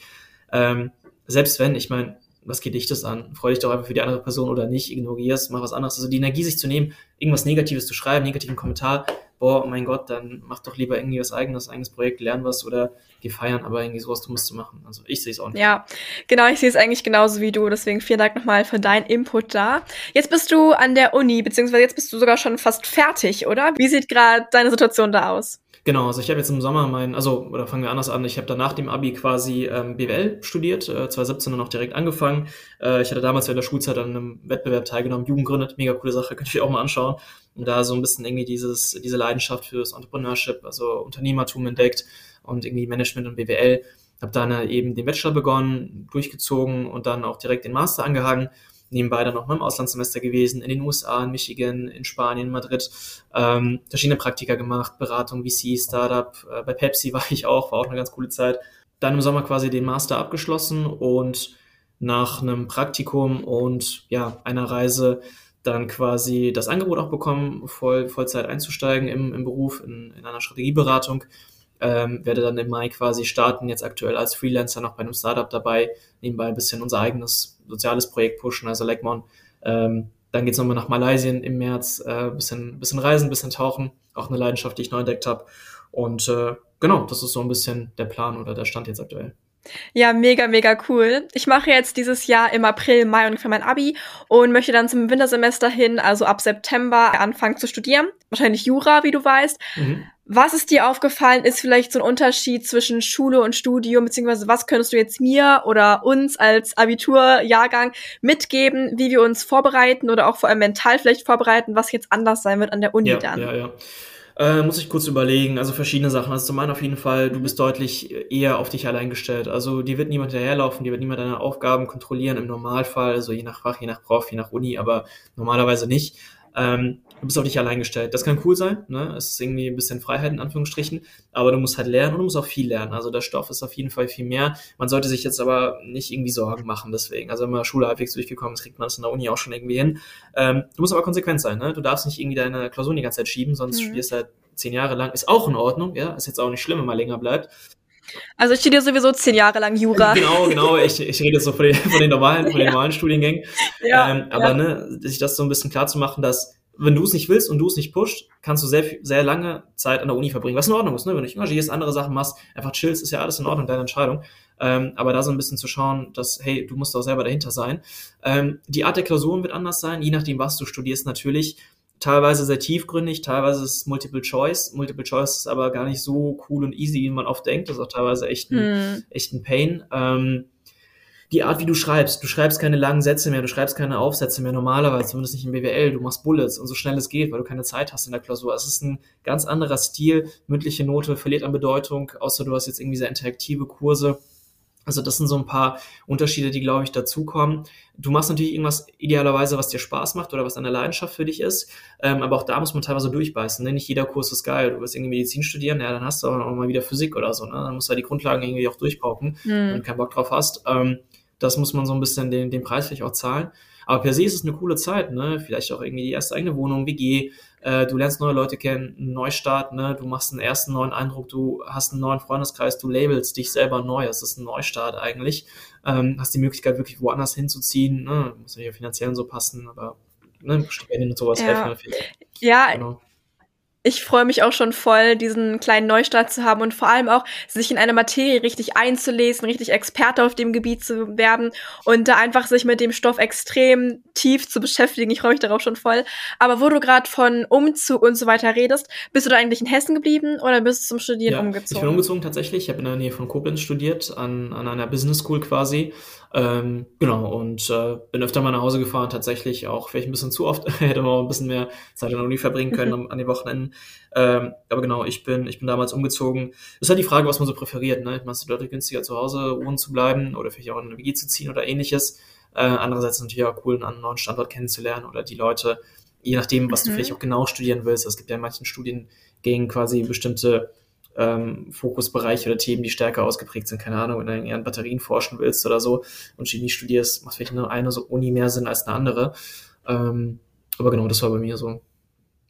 B: Ähm, selbst wenn, ich meine, was geht dich das an? Freu dich doch einfach für die andere Person oder nicht, ignorierst, mach was anderes. Also die Energie sich zu nehmen, irgendwas Negatives zu schreiben, negativen Kommentar, boah, mein Gott, dann mach doch lieber irgendwie was eigenes, eigenes Projekt, lern was oder geh feiern, aber irgendwie sowas Dummes zu machen. Also ich sehe es auch nicht.
A: Ja, genau, ich sehe es eigentlich genauso wie du, deswegen vielen Dank nochmal für deinen Input da. Jetzt bist du an der Uni, beziehungsweise jetzt bist du sogar schon fast fertig, oder? Wie sieht gerade deine Situation da aus?
B: Genau, also ich habe jetzt im Sommer mein, also, oder fangen wir anders an, ich habe danach dem Abi quasi ähm, BWL studiert, äh, 2017 dann auch direkt angefangen. Äh, ich hatte damals in der Schulzeit an einem Wettbewerb teilgenommen, Jugend gründet, mega coole Sache, könnt ihr euch auch mal anschauen. Und da so ein bisschen irgendwie dieses, diese Leidenschaft fürs Entrepreneurship, also Unternehmertum entdeckt und irgendwie Management und BWL. Habe dann eben den Bachelor begonnen, durchgezogen und dann auch direkt den Master angehangen nebenbei dann noch mal im Auslandssemester gewesen, in den USA, in Michigan, in Spanien, Madrid, ähm, verschiedene Praktika gemacht, Beratung, VC, Startup, äh, bei Pepsi war ich auch, war auch eine ganz coole Zeit. Dann im Sommer quasi den Master abgeschlossen und nach einem Praktikum und ja, einer Reise dann quasi das Angebot auch bekommen, voll, Vollzeit einzusteigen im, im Beruf, in, in einer Strategieberatung ähm, werde dann im Mai quasi starten, jetzt aktuell als Freelancer noch bei einem Startup dabei, nebenbei ein bisschen unser eigenes soziales Projekt pushen, also Legmon. Ähm, dann geht's nochmal nach Malaysia im März, äh, bisschen, bisschen reisen, bisschen tauchen, auch eine Leidenschaft, die ich neu entdeckt habe. Und äh, genau, das ist so ein bisschen der Plan oder der Stand jetzt aktuell.
A: Ja, mega, mega cool. Ich mache jetzt dieses Jahr im April, Mai ungefähr mein Abi und möchte dann zum Wintersemester hin, also ab September, anfangen zu studieren. Wahrscheinlich Jura, wie du weißt. Mhm. Was ist dir aufgefallen, ist vielleicht so ein Unterschied zwischen Schule und Studium, beziehungsweise was könntest du jetzt mir oder uns als Abiturjahrgang mitgeben, wie wir uns vorbereiten oder auch vor allem mental vielleicht vorbereiten, was jetzt anders sein wird an der Uni
B: ja,
A: dann?
B: Ja, ja. Äh, muss ich kurz überlegen. Also verschiedene Sachen. Also zum einen auf jeden Fall, du bist deutlich eher auf dich allein gestellt. Also dir wird niemand hinterherlaufen, dir wird niemand deine Aufgaben kontrollieren im Normalfall, also je nach Fach, je nach Prof, je nach Uni, aber normalerweise nicht. Ähm, du bist auf dich allein gestellt. Das kann cool sein, ne? Es ist irgendwie ein bisschen Freiheit in Anführungsstrichen, aber du musst halt lernen und du musst auch viel lernen. Also der Stoff ist auf jeden Fall viel mehr. Man sollte sich jetzt aber nicht irgendwie Sorgen machen deswegen. Also wenn man Schule halbwegs durchgekommen ist, kriegt man das in der Uni auch schon irgendwie hin. Ähm, du musst aber konsequent sein, ne? Du darfst nicht irgendwie deine Klausuren die ganze Zeit schieben, sonst mhm. studierst du halt zehn Jahre lang. Ist auch in Ordnung, ja? Ist jetzt auch nicht schlimm, wenn man länger bleibt.
A: Also ich studiere sowieso zehn Jahre lang Jura.
B: Genau, genau. Ich, ich rede jetzt so von den, von den normalen, von den ja. normalen Studiengängen. Ja, ähm, aber ja. ne, sich das so ein bisschen klar zu machen, dass wenn du es nicht willst und du es nicht pusht, kannst du sehr, sehr lange Zeit an der Uni verbringen, was in Ordnung ist, ne? Wenn du dich engagierst, andere Sachen machst, einfach chillst, ist ja alles in Ordnung, deine Entscheidung. Ähm, aber da so ein bisschen zu schauen, dass, hey, du musst auch selber dahinter sein. Ähm, die Art der Klausuren wird anders sein, je nachdem, was du studierst natürlich teilweise sehr tiefgründig, teilweise ist es Multiple Choice. Multiple Choice ist aber gar nicht so cool und easy, wie man oft denkt. Das ist auch teilweise echt ein, hm. echt ein Pain. Ähm, die Art, wie du schreibst. Du schreibst keine langen Sätze mehr, du schreibst keine Aufsätze mehr normalerweise, zumindest nicht im BWL. Du machst Bullets und so schnell es geht, weil du keine Zeit hast in der Klausur. Es ist ein ganz anderer Stil. Mündliche Note verliert an Bedeutung, außer du hast jetzt irgendwie sehr interaktive Kurse. Also das sind so ein paar Unterschiede, die, glaube ich, dazukommen. Du machst natürlich irgendwas idealerweise, was dir Spaß macht oder was eine Leidenschaft für dich ist. Ähm, aber auch da muss man teilweise durchbeißen. Ne? Nicht jeder Kurs ist geil. Du wirst irgendwie Medizin studieren, ja, dann hast du auch mal wieder Physik oder so. Ne? Dann musst du halt die Grundlagen irgendwie auch durchpauken, mhm. wenn du keinen Bock drauf hast. Ähm, das muss man so ein bisschen den, den Preis vielleicht auch zahlen. Aber per se ist es eine coole Zeit, ne? Vielleicht auch irgendwie die erste eigene Wohnung, WG, äh, du lernst neue Leute kennen, einen Neustart, ne? Du machst einen ersten neuen Eindruck, du hast einen neuen Freundeskreis, du labelst dich selber neu. Es ist ein Neustart eigentlich. Ähm, hast die Möglichkeit, wirklich woanders hinzuziehen, ne? Muss auch finanziell so passen, aber ne, Stipendien und sowas
A: ja. helfen natürlich. Ja, genau ich freue mich auch schon voll, diesen kleinen Neustart zu haben und vor allem auch, sich in eine Materie richtig einzulesen, richtig Experte auf dem Gebiet zu werden und da einfach sich mit dem Stoff extrem tief zu beschäftigen. Ich freue mich darauf schon voll. Aber wo du gerade von Umzug und so weiter redest, bist du da eigentlich in Hessen geblieben oder bist du zum Studieren
B: ja,
A: umgezogen?
B: Ich bin umgezogen tatsächlich. Ich habe in der Nähe von Koblenz studiert, an, an einer Business School quasi. Ähm, genau, und äh, bin öfter mal nach Hause gefahren, tatsächlich auch vielleicht ein bisschen zu oft, hätte man auch ein bisschen mehr Zeit an der Uni verbringen können mhm. an den Wochenenden. Ähm, aber genau, ich bin, ich bin damals umgezogen. Das ist halt die Frage, was man so präferiert. Ne? Meinst du Leute günstiger zu Hause wohnen zu bleiben oder vielleicht auch in eine WG zu ziehen oder ähnliches? Äh, andererseits ist natürlich auch cool, einen neuen Standort kennenzulernen oder die Leute, je nachdem, was mhm. du vielleicht auch genau studieren willst. Es gibt ja in manchen Studiengängen quasi bestimmte ähm, Fokusbereiche oder Themen, die stärker ausgeprägt sind. Keine Ahnung, wenn du eher an Batterien forschen willst oder so und Chemie studierst, macht vielleicht nur eine so Uni mehr Sinn als eine andere. Ähm, aber genau, das war bei mir so.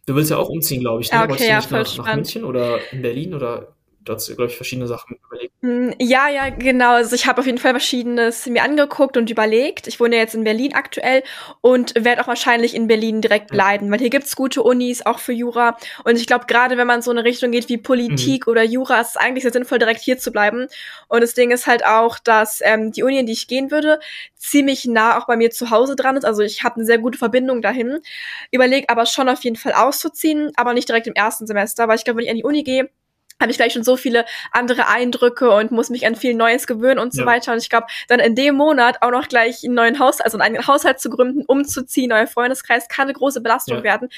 B: Du willst ja auch umziehen, glaube ich. Ne?
A: Okay, Wolltest
B: du
A: ja,
B: nicht nach, nach München oder in Berlin oder du hast, glaube ich, verschiedene Sachen überlegt.
A: Hm, ja, ja, genau. Also ich habe auf jeden Fall verschiedenes mir angeguckt und überlegt. Ich wohne jetzt in Berlin aktuell und werde auch wahrscheinlich in Berlin direkt bleiben, ja. weil hier gibt's gute Unis, auch für Jura. Und ich glaube, gerade wenn man so eine Richtung geht wie Politik mhm. oder Jura, ist es eigentlich sehr sinnvoll, direkt hier zu bleiben. Und das Ding ist halt auch, dass ähm, die Uni, in die ich gehen würde, ziemlich nah auch bei mir zu Hause dran ist. Also ich habe eine sehr gute Verbindung dahin. Überlege aber schon auf jeden Fall auszuziehen, aber nicht direkt im ersten Semester, weil ich glaube, wenn ich an die Uni gehe, habe ich gleich schon so viele andere Eindrücke und muss mich an viel Neues gewöhnen und so ja. weiter. Und ich glaube, dann in dem Monat auch noch gleich einen neuen Haushalt, also einen Haushalt zu gründen, umzuziehen, neuer Freundeskreis, kann eine große Belastung ja. werden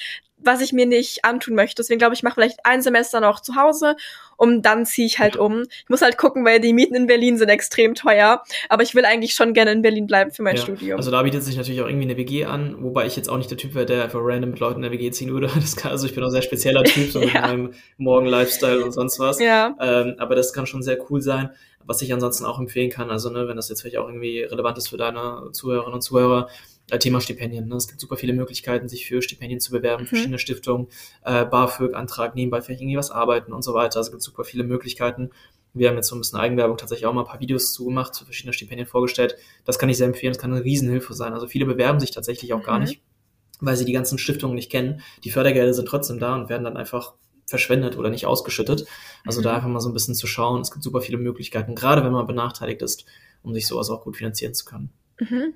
A: was ich mir nicht antun möchte. Deswegen glaube ich, mache vielleicht ein Semester noch zu Hause und dann ziehe ich halt um. Ich muss halt gucken, weil die Mieten in Berlin sind extrem teuer. Aber ich will eigentlich schon gerne in Berlin bleiben für mein ja, Studium.
B: Also da bietet sich natürlich auch irgendwie eine WG an, wobei ich jetzt auch nicht der Typ wäre, der einfach random mit Leuten in der WG ziehen würde. Kann, also ich bin auch ein sehr spezieller Typ, so ja. mit meinem Morgen-Lifestyle und sonst was.
A: Ja.
B: Ähm, aber das kann schon sehr cool sein. Was ich ansonsten auch empfehlen kann, also ne, wenn das jetzt vielleicht auch irgendwie relevant ist für deine Zuhörerinnen und Zuhörer, äh, Thema Stipendien. Ne? Es gibt super viele Möglichkeiten, sich für Stipendien zu bewerben, mhm. verschiedene Stiftungen, äh, BAföG-Antrag, nebenbei vielleicht irgendwie was arbeiten und so weiter. Also es gibt super viele Möglichkeiten. Wir haben jetzt so ein bisschen Eigenwerbung tatsächlich auch mal ein paar Videos zugemacht, zu verschiedenen Stipendien vorgestellt. Das kann ich sehr empfehlen, das kann eine Riesenhilfe sein. Also viele bewerben sich tatsächlich auch mhm. gar nicht, weil sie die ganzen Stiftungen nicht kennen. Die Fördergelder sind trotzdem da und werden dann einfach verschwendet oder nicht ausgeschüttet. Also mhm. da einfach mal so ein bisschen zu schauen. Es gibt super viele Möglichkeiten, gerade wenn man benachteiligt ist, um sich sowas auch gut finanzieren zu können.
A: Mhm.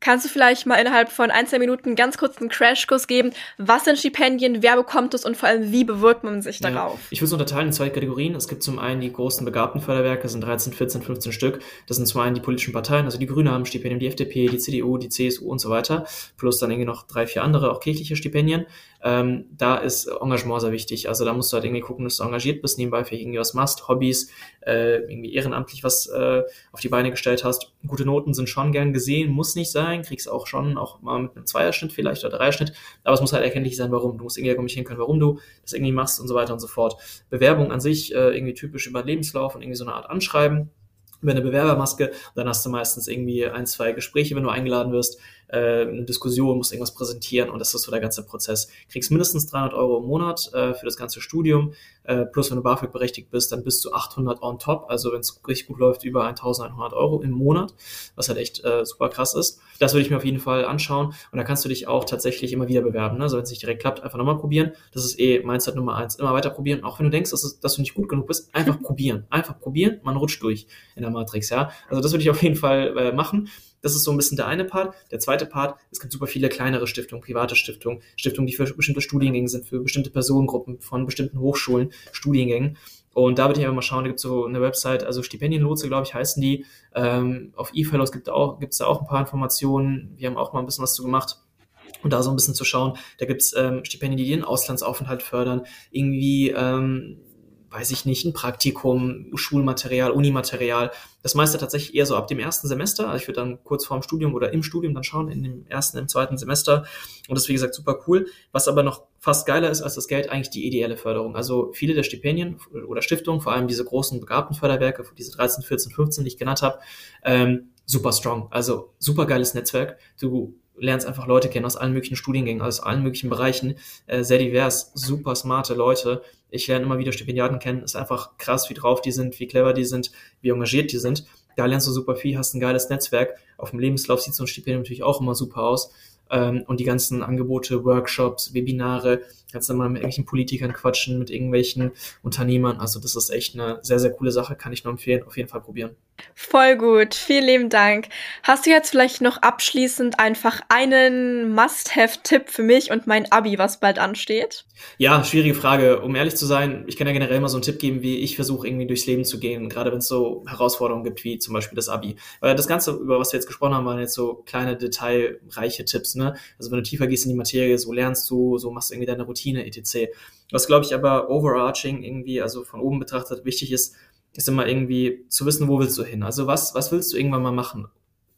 A: Kannst du vielleicht mal innerhalb von ein, zwei Minuten ganz kurz einen Crashkurs geben? Was sind Stipendien? Wer bekommt es? Und vor allem, wie bewirbt man sich darauf? Ja,
B: ich würde es unterteilen in zwei Kategorien. Es gibt zum einen die großen begabten Förderwerke, sind 13, 14, 15 Stück. Das sind zum einen die politischen Parteien, also die Grünen haben Stipendien, die FDP, die CDU, die CSU und so weiter. Plus dann irgendwie noch drei, vier andere, auch kirchliche Stipendien. Ähm, da ist Engagement sehr wichtig. Also da musst du halt irgendwie gucken, dass du engagiert bist, nebenbei vielleicht irgendwie was machst, Hobbys, äh, irgendwie ehrenamtlich was äh, auf die Beine gestellt hast. Gute Noten sind schon gern gesehen, muss nicht sein sein, kriegst auch schon auch mal mit einem Zweierschnitt vielleicht oder Dreierschnitt, aber es muss halt erkenntlich sein, warum. Du musst irgendwie argumentieren können, warum du das irgendwie machst und so weiter und so fort. Bewerbung an sich äh, irgendwie typisch über Lebenslauf und irgendwie so eine Art Anschreiben über eine Bewerbermaske. Dann hast du meistens irgendwie ein, zwei Gespräche, wenn du eingeladen wirst, äh, eine Diskussion, musst irgendwas präsentieren und das ist so der ganze Prozess. Kriegst mindestens 300 Euro im Monat äh, für das ganze Studium, äh, plus wenn du BAföG berechtigt bist, dann bis zu 800 on top, also wenn es richtig gut läuft, über 1100 Euro im Monat, was halt echt äh, super krass ist. Das würde ich mir auf jeden Fall anschauen und da kannst du dich auch tatsächlich immer wieder bewerben. Ne? Also wenn es nicht direkt klappt, einfach nochmal probieren. Das ist eh Mindset Nummer eins. Immer weiter probieren. Auch wenn du denkst, dass, es, dass du nicht gut genug bist, einfach probieren. Einfach probieren. Man rutscht durch in der Matrix, ja. Also das würde ich auf jeden Fall äh, machen. Das ist so ein bisschen der eine Part. Der zweite Part, es gibt super viele kleinere Stiftungen, private Stiftungen, Stiftungen, die für bestimmte Studiengänge sind, für bestimmte Personengruppen von bestimmten Hochschulen, Studiengängen. Und da würde ich einfach mal schauen, da gibt es so eine Website, also Stipendienlotse, glaube ich, heißen die. Ähm, auf eFellows gibt es gibt's da auch ein paar Informationen. Wir haben auch mal ein bisschen was zu gemacht. Und da so ein bisschen zu schauen, da gibt es ähm, Stipendien, die den Auslandsaufenthalt fördern, irgendwie ähm, weiß ich nicht, ein Praktikum, Schulmaterial, Unimaterial. Das meiste tatsächlich eher so ab dem ersten Semester. Also ich würde dann kurz vor dem Studium oder im Studium dann schauen, in dem ersten, im zweiten Semester. Und das ist, wie gesagt, super cool. Was aber noch fast geiler ist als das Geld, eigentlich die ideelle Förderung. Also viele der Stipendien oder Stiftungen, vor allem diese großen Begabtenförderwerke, diese 13, 14, 15, die ich genannt habe, ähm, super strong. Also super geiles Netzwerk. Du lernst einfach Leute kennen aus allen möglichen Studiengängen, aus allen möglichen Bereichen, äh, sehr divers, super smarte Leute. Ich lerne immer wieder Stipendiaten kennen, ist einfach krass, wie drauf die sind, wie clever die sind, wie engagiert die sind. Da lernst du super viel, hast ein geiles Netzwerk. Auf dem Lebenslauf sieht so ein Stipendium natürlich auch immer super aus. Ähm, und die ganzen Angebote, Workshops, Webinare, kannst du mal mit irgendwelchen Politikern quatschen, mit irgendwelchen Unternehmern. Also das ist echt eine sehr, sehr coole Sache, kann ich nur empfehlen, auf jeden Fall probieren.
A: Voll gut, vielen lieben Dank. Hast du jetzt vielleicht noch abschließend einfach einen Must-Have-Tipp für mich und mein Abi, was bald ansteht?
B: Ja, schwierige Frage. Um ehrlich zu sein, ich kann ja generell mal so einen Tipp geben, wie ich versuche irgendwie durchs Leben zu gehen, gerade wenn es so Herausforderungen gibt, wie zum Beispiel das Abi. Weil das Ganze, über was wir jetzt gesprochen haben, waren jetzt so kleine, detailreiche Tipps. Ne? Also wenn du tiefer gehst in die Materie, so lernst du, so machst du irgendwie deine Routine, etc. Was, glaube ich, aber overarching irgendwie, also von oben betrachtet, wichtig ist, ist immer irgendwie zu wissen, wo willst du hin? Also was, was willst du irgendwann mal machen?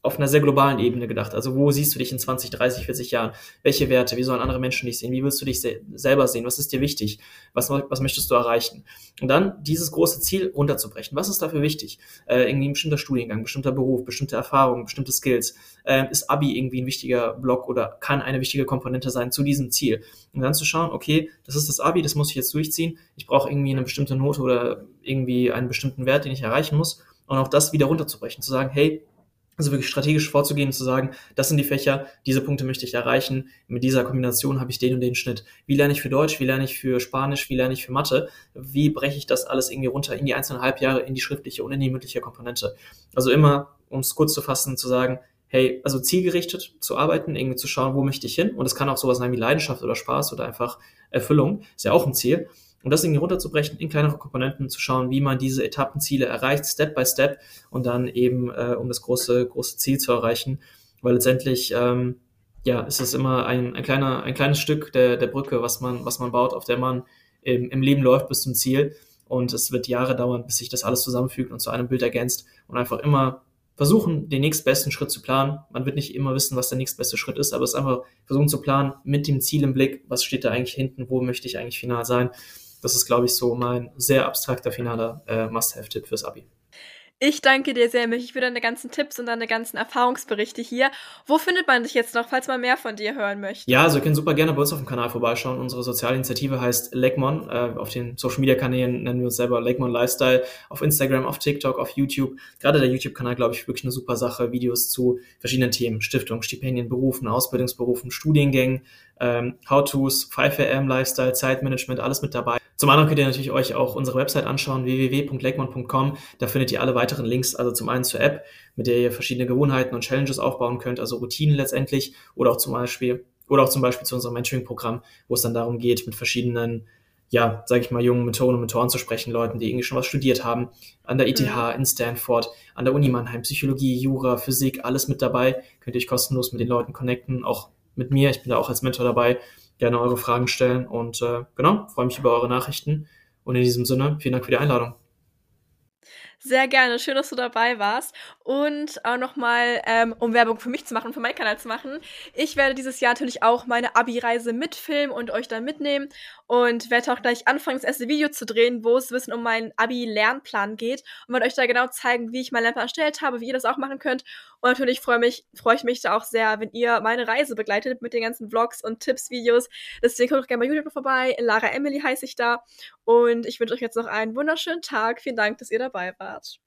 B: auf einer sehr globalen Ebene gedacht. Also wo siehst du dich in 20, 30, 40 Jahren? Welche Werte? Wie sollen andere Menschen dich sehen? Wie willst du dich se selber sehen? Was ist dir wichtig? Was, was möchtest du erreichen? Und dann dieses große Ziel runterzubrechen. Was ist dafür wichtig? Äh, irgendwie ein bestimmter Studiengang, bestimmter Beruf, bestimmte Erfahrungen, bestimmte Skills. Äh, ist Abi irgendwie ein wichtiger Block oder kann eine wichtige Komponente sein zu diesem Ziel? Und dann zu schauen, okay, das ist das Abi, das muss ich jetzt durchziehen. Ich brauche irgendwie eine bestimmte Note oder irgendwie einen bestimmten Wert, den ich erreichen muss. Und auch das wieder runterzubrechen. Zu sagen, hey, also wirklich strategisch vorzugehen zu sagen, das sind die Fächer, diese Punkte möchte ich erreichen. Mit dieser Kombination habe ich den und den Schnitt. Wie lerne ich für Deutsch? Wie lerne ich für Spanisch? Wie lerne ich für Mathe? Wie breche ich das alles irgendwie runter in die einzelnen Halbjahre, in die schriftliche und in die mündliche Komponente? Also immer, um es kurz zu fassen, zu sagen, hey, also zielgerichtet zu arbeiten, irgendwie zu schauen, wo möchte ich hin? Und es kann auch sowas sein wie Leidenschaft oder Spaß oder einfach Erfüllung. Ist ja auch ein Ziel. Und das irgendwie runterzubrechen, in kleinere Komponenten zu schauen, wie man diese Etappenziele erreicht, Step by Step und dann eben, äh, um das große, große Ziel zu erreichen. Weil letztendlich, ähm, ja, ist es immer ein, ein kleiner, ein kleines Stück der, der Brücke, was man, was man baut, auf der man im, im Leben läuft bis zum Ziel. Und es wird Jahre dauern, bis sich das alles zusammenfügt und zu einem Bild ergänzt und einfach immer versuchen, den nächstbesten Schritt zu planen. Man wird nicht immer wissen, was der nächstbeste Schritt ist, aber es ist einfach versuchen zu planen mit dem Ziel im Blick, was steht da eigentlich hinten, wo möchte ich eigentlich final sein das ist, glaube ich, so mein sehr abstrakter finaler äh, Must-Have-Tipp fürs Abi.
A: Ich danke dir sehr, Michi, für deine ganzen Tipps und deine ganzen Erfahrungsberichte hier. Wo findet man dich jetzt noch, falls man mehr von dir hören möchte?
B: Ja, also ihr könnt super gerne bei uns auf dem Kanal vorbeischauen. Unsere soziale Initiative heißt Legmon. Äh, auf den Social Media Kanälen nennen wir uns selber Legmon Lifestyle. Auf Instagram, auf TikTok, auf YouTube. Gerade der YouTube-Kanal, glaube ich, wirklich eine super Sache. Videos zu verschiedenen Themen. Stiftung, Stipendien, Berufen, Ausbildungsberufen, Studiengängen, ähm, How-Tos, 5am Lifestyle, Zeitmanagement, alles mit dabei. Zum anderen könnt ihr natürlich euch auch unsere Website anschauen, www.legmon.com. Da findet ihr alle weiteren Links, also zum einen zur App, mit der ihr verschiedene Gewohnheiten und Challenges aufbauen könnt, also Routinen letztendlich, oder auch zum Beispiel, oder auch zum Beispiel zu unserem Mentoring-Programm, wo es dann darum geht, mit verschiedenen ja, sage ich mal, jungen Mentoren und Mentoren zu sprechen, Leuten, die irgendwie schon was studiert haben, an der ETH, mhm. in Stanford, an der Uni Mannheim, Psychologie, Jura, Physik, alles mit dabei. Könnt ihr euch kostenlos mit den Leuten connecten, auch mit mir. Ich bin da auch als Mentor dabei gerne eure Fragen stellen und äh, genau, freue mich über eure Nachrichten. Und in diesem Sinne, vielen Dank für die Einladung.
A: Sehr gerne. Schön, dass du dabei warst. Und auch nochmal, ähm, um Werbung für mich zu machen, für meinen Kanal zu machen. Ich werde dieses Jahr natürlich auch meine Abi-Reise mitfilmen und euch da mitnehmen. Und werde auch gleich anfangen, das erste Video zu drehen, wo es bisschen um meinen Abi-Lernplan geht. Und werde euch da genau zeigen, wie ich meinen Lernplan erstellt habe, wie ihr das auch machen könnt. Und natürlich freue mich, freue ich mich da auch sehr, wenn ihr meine Reise begleitet mit den ganzen Vlogs und Tipps-Videos. Deswegen kommt doch gerne bei YouTube vorbei. Lara Emily heiße ich da. Und ich wünsche euch jetzt noch einen wunderschönen Tag. Vielen Dank, dass ihr dabei wart.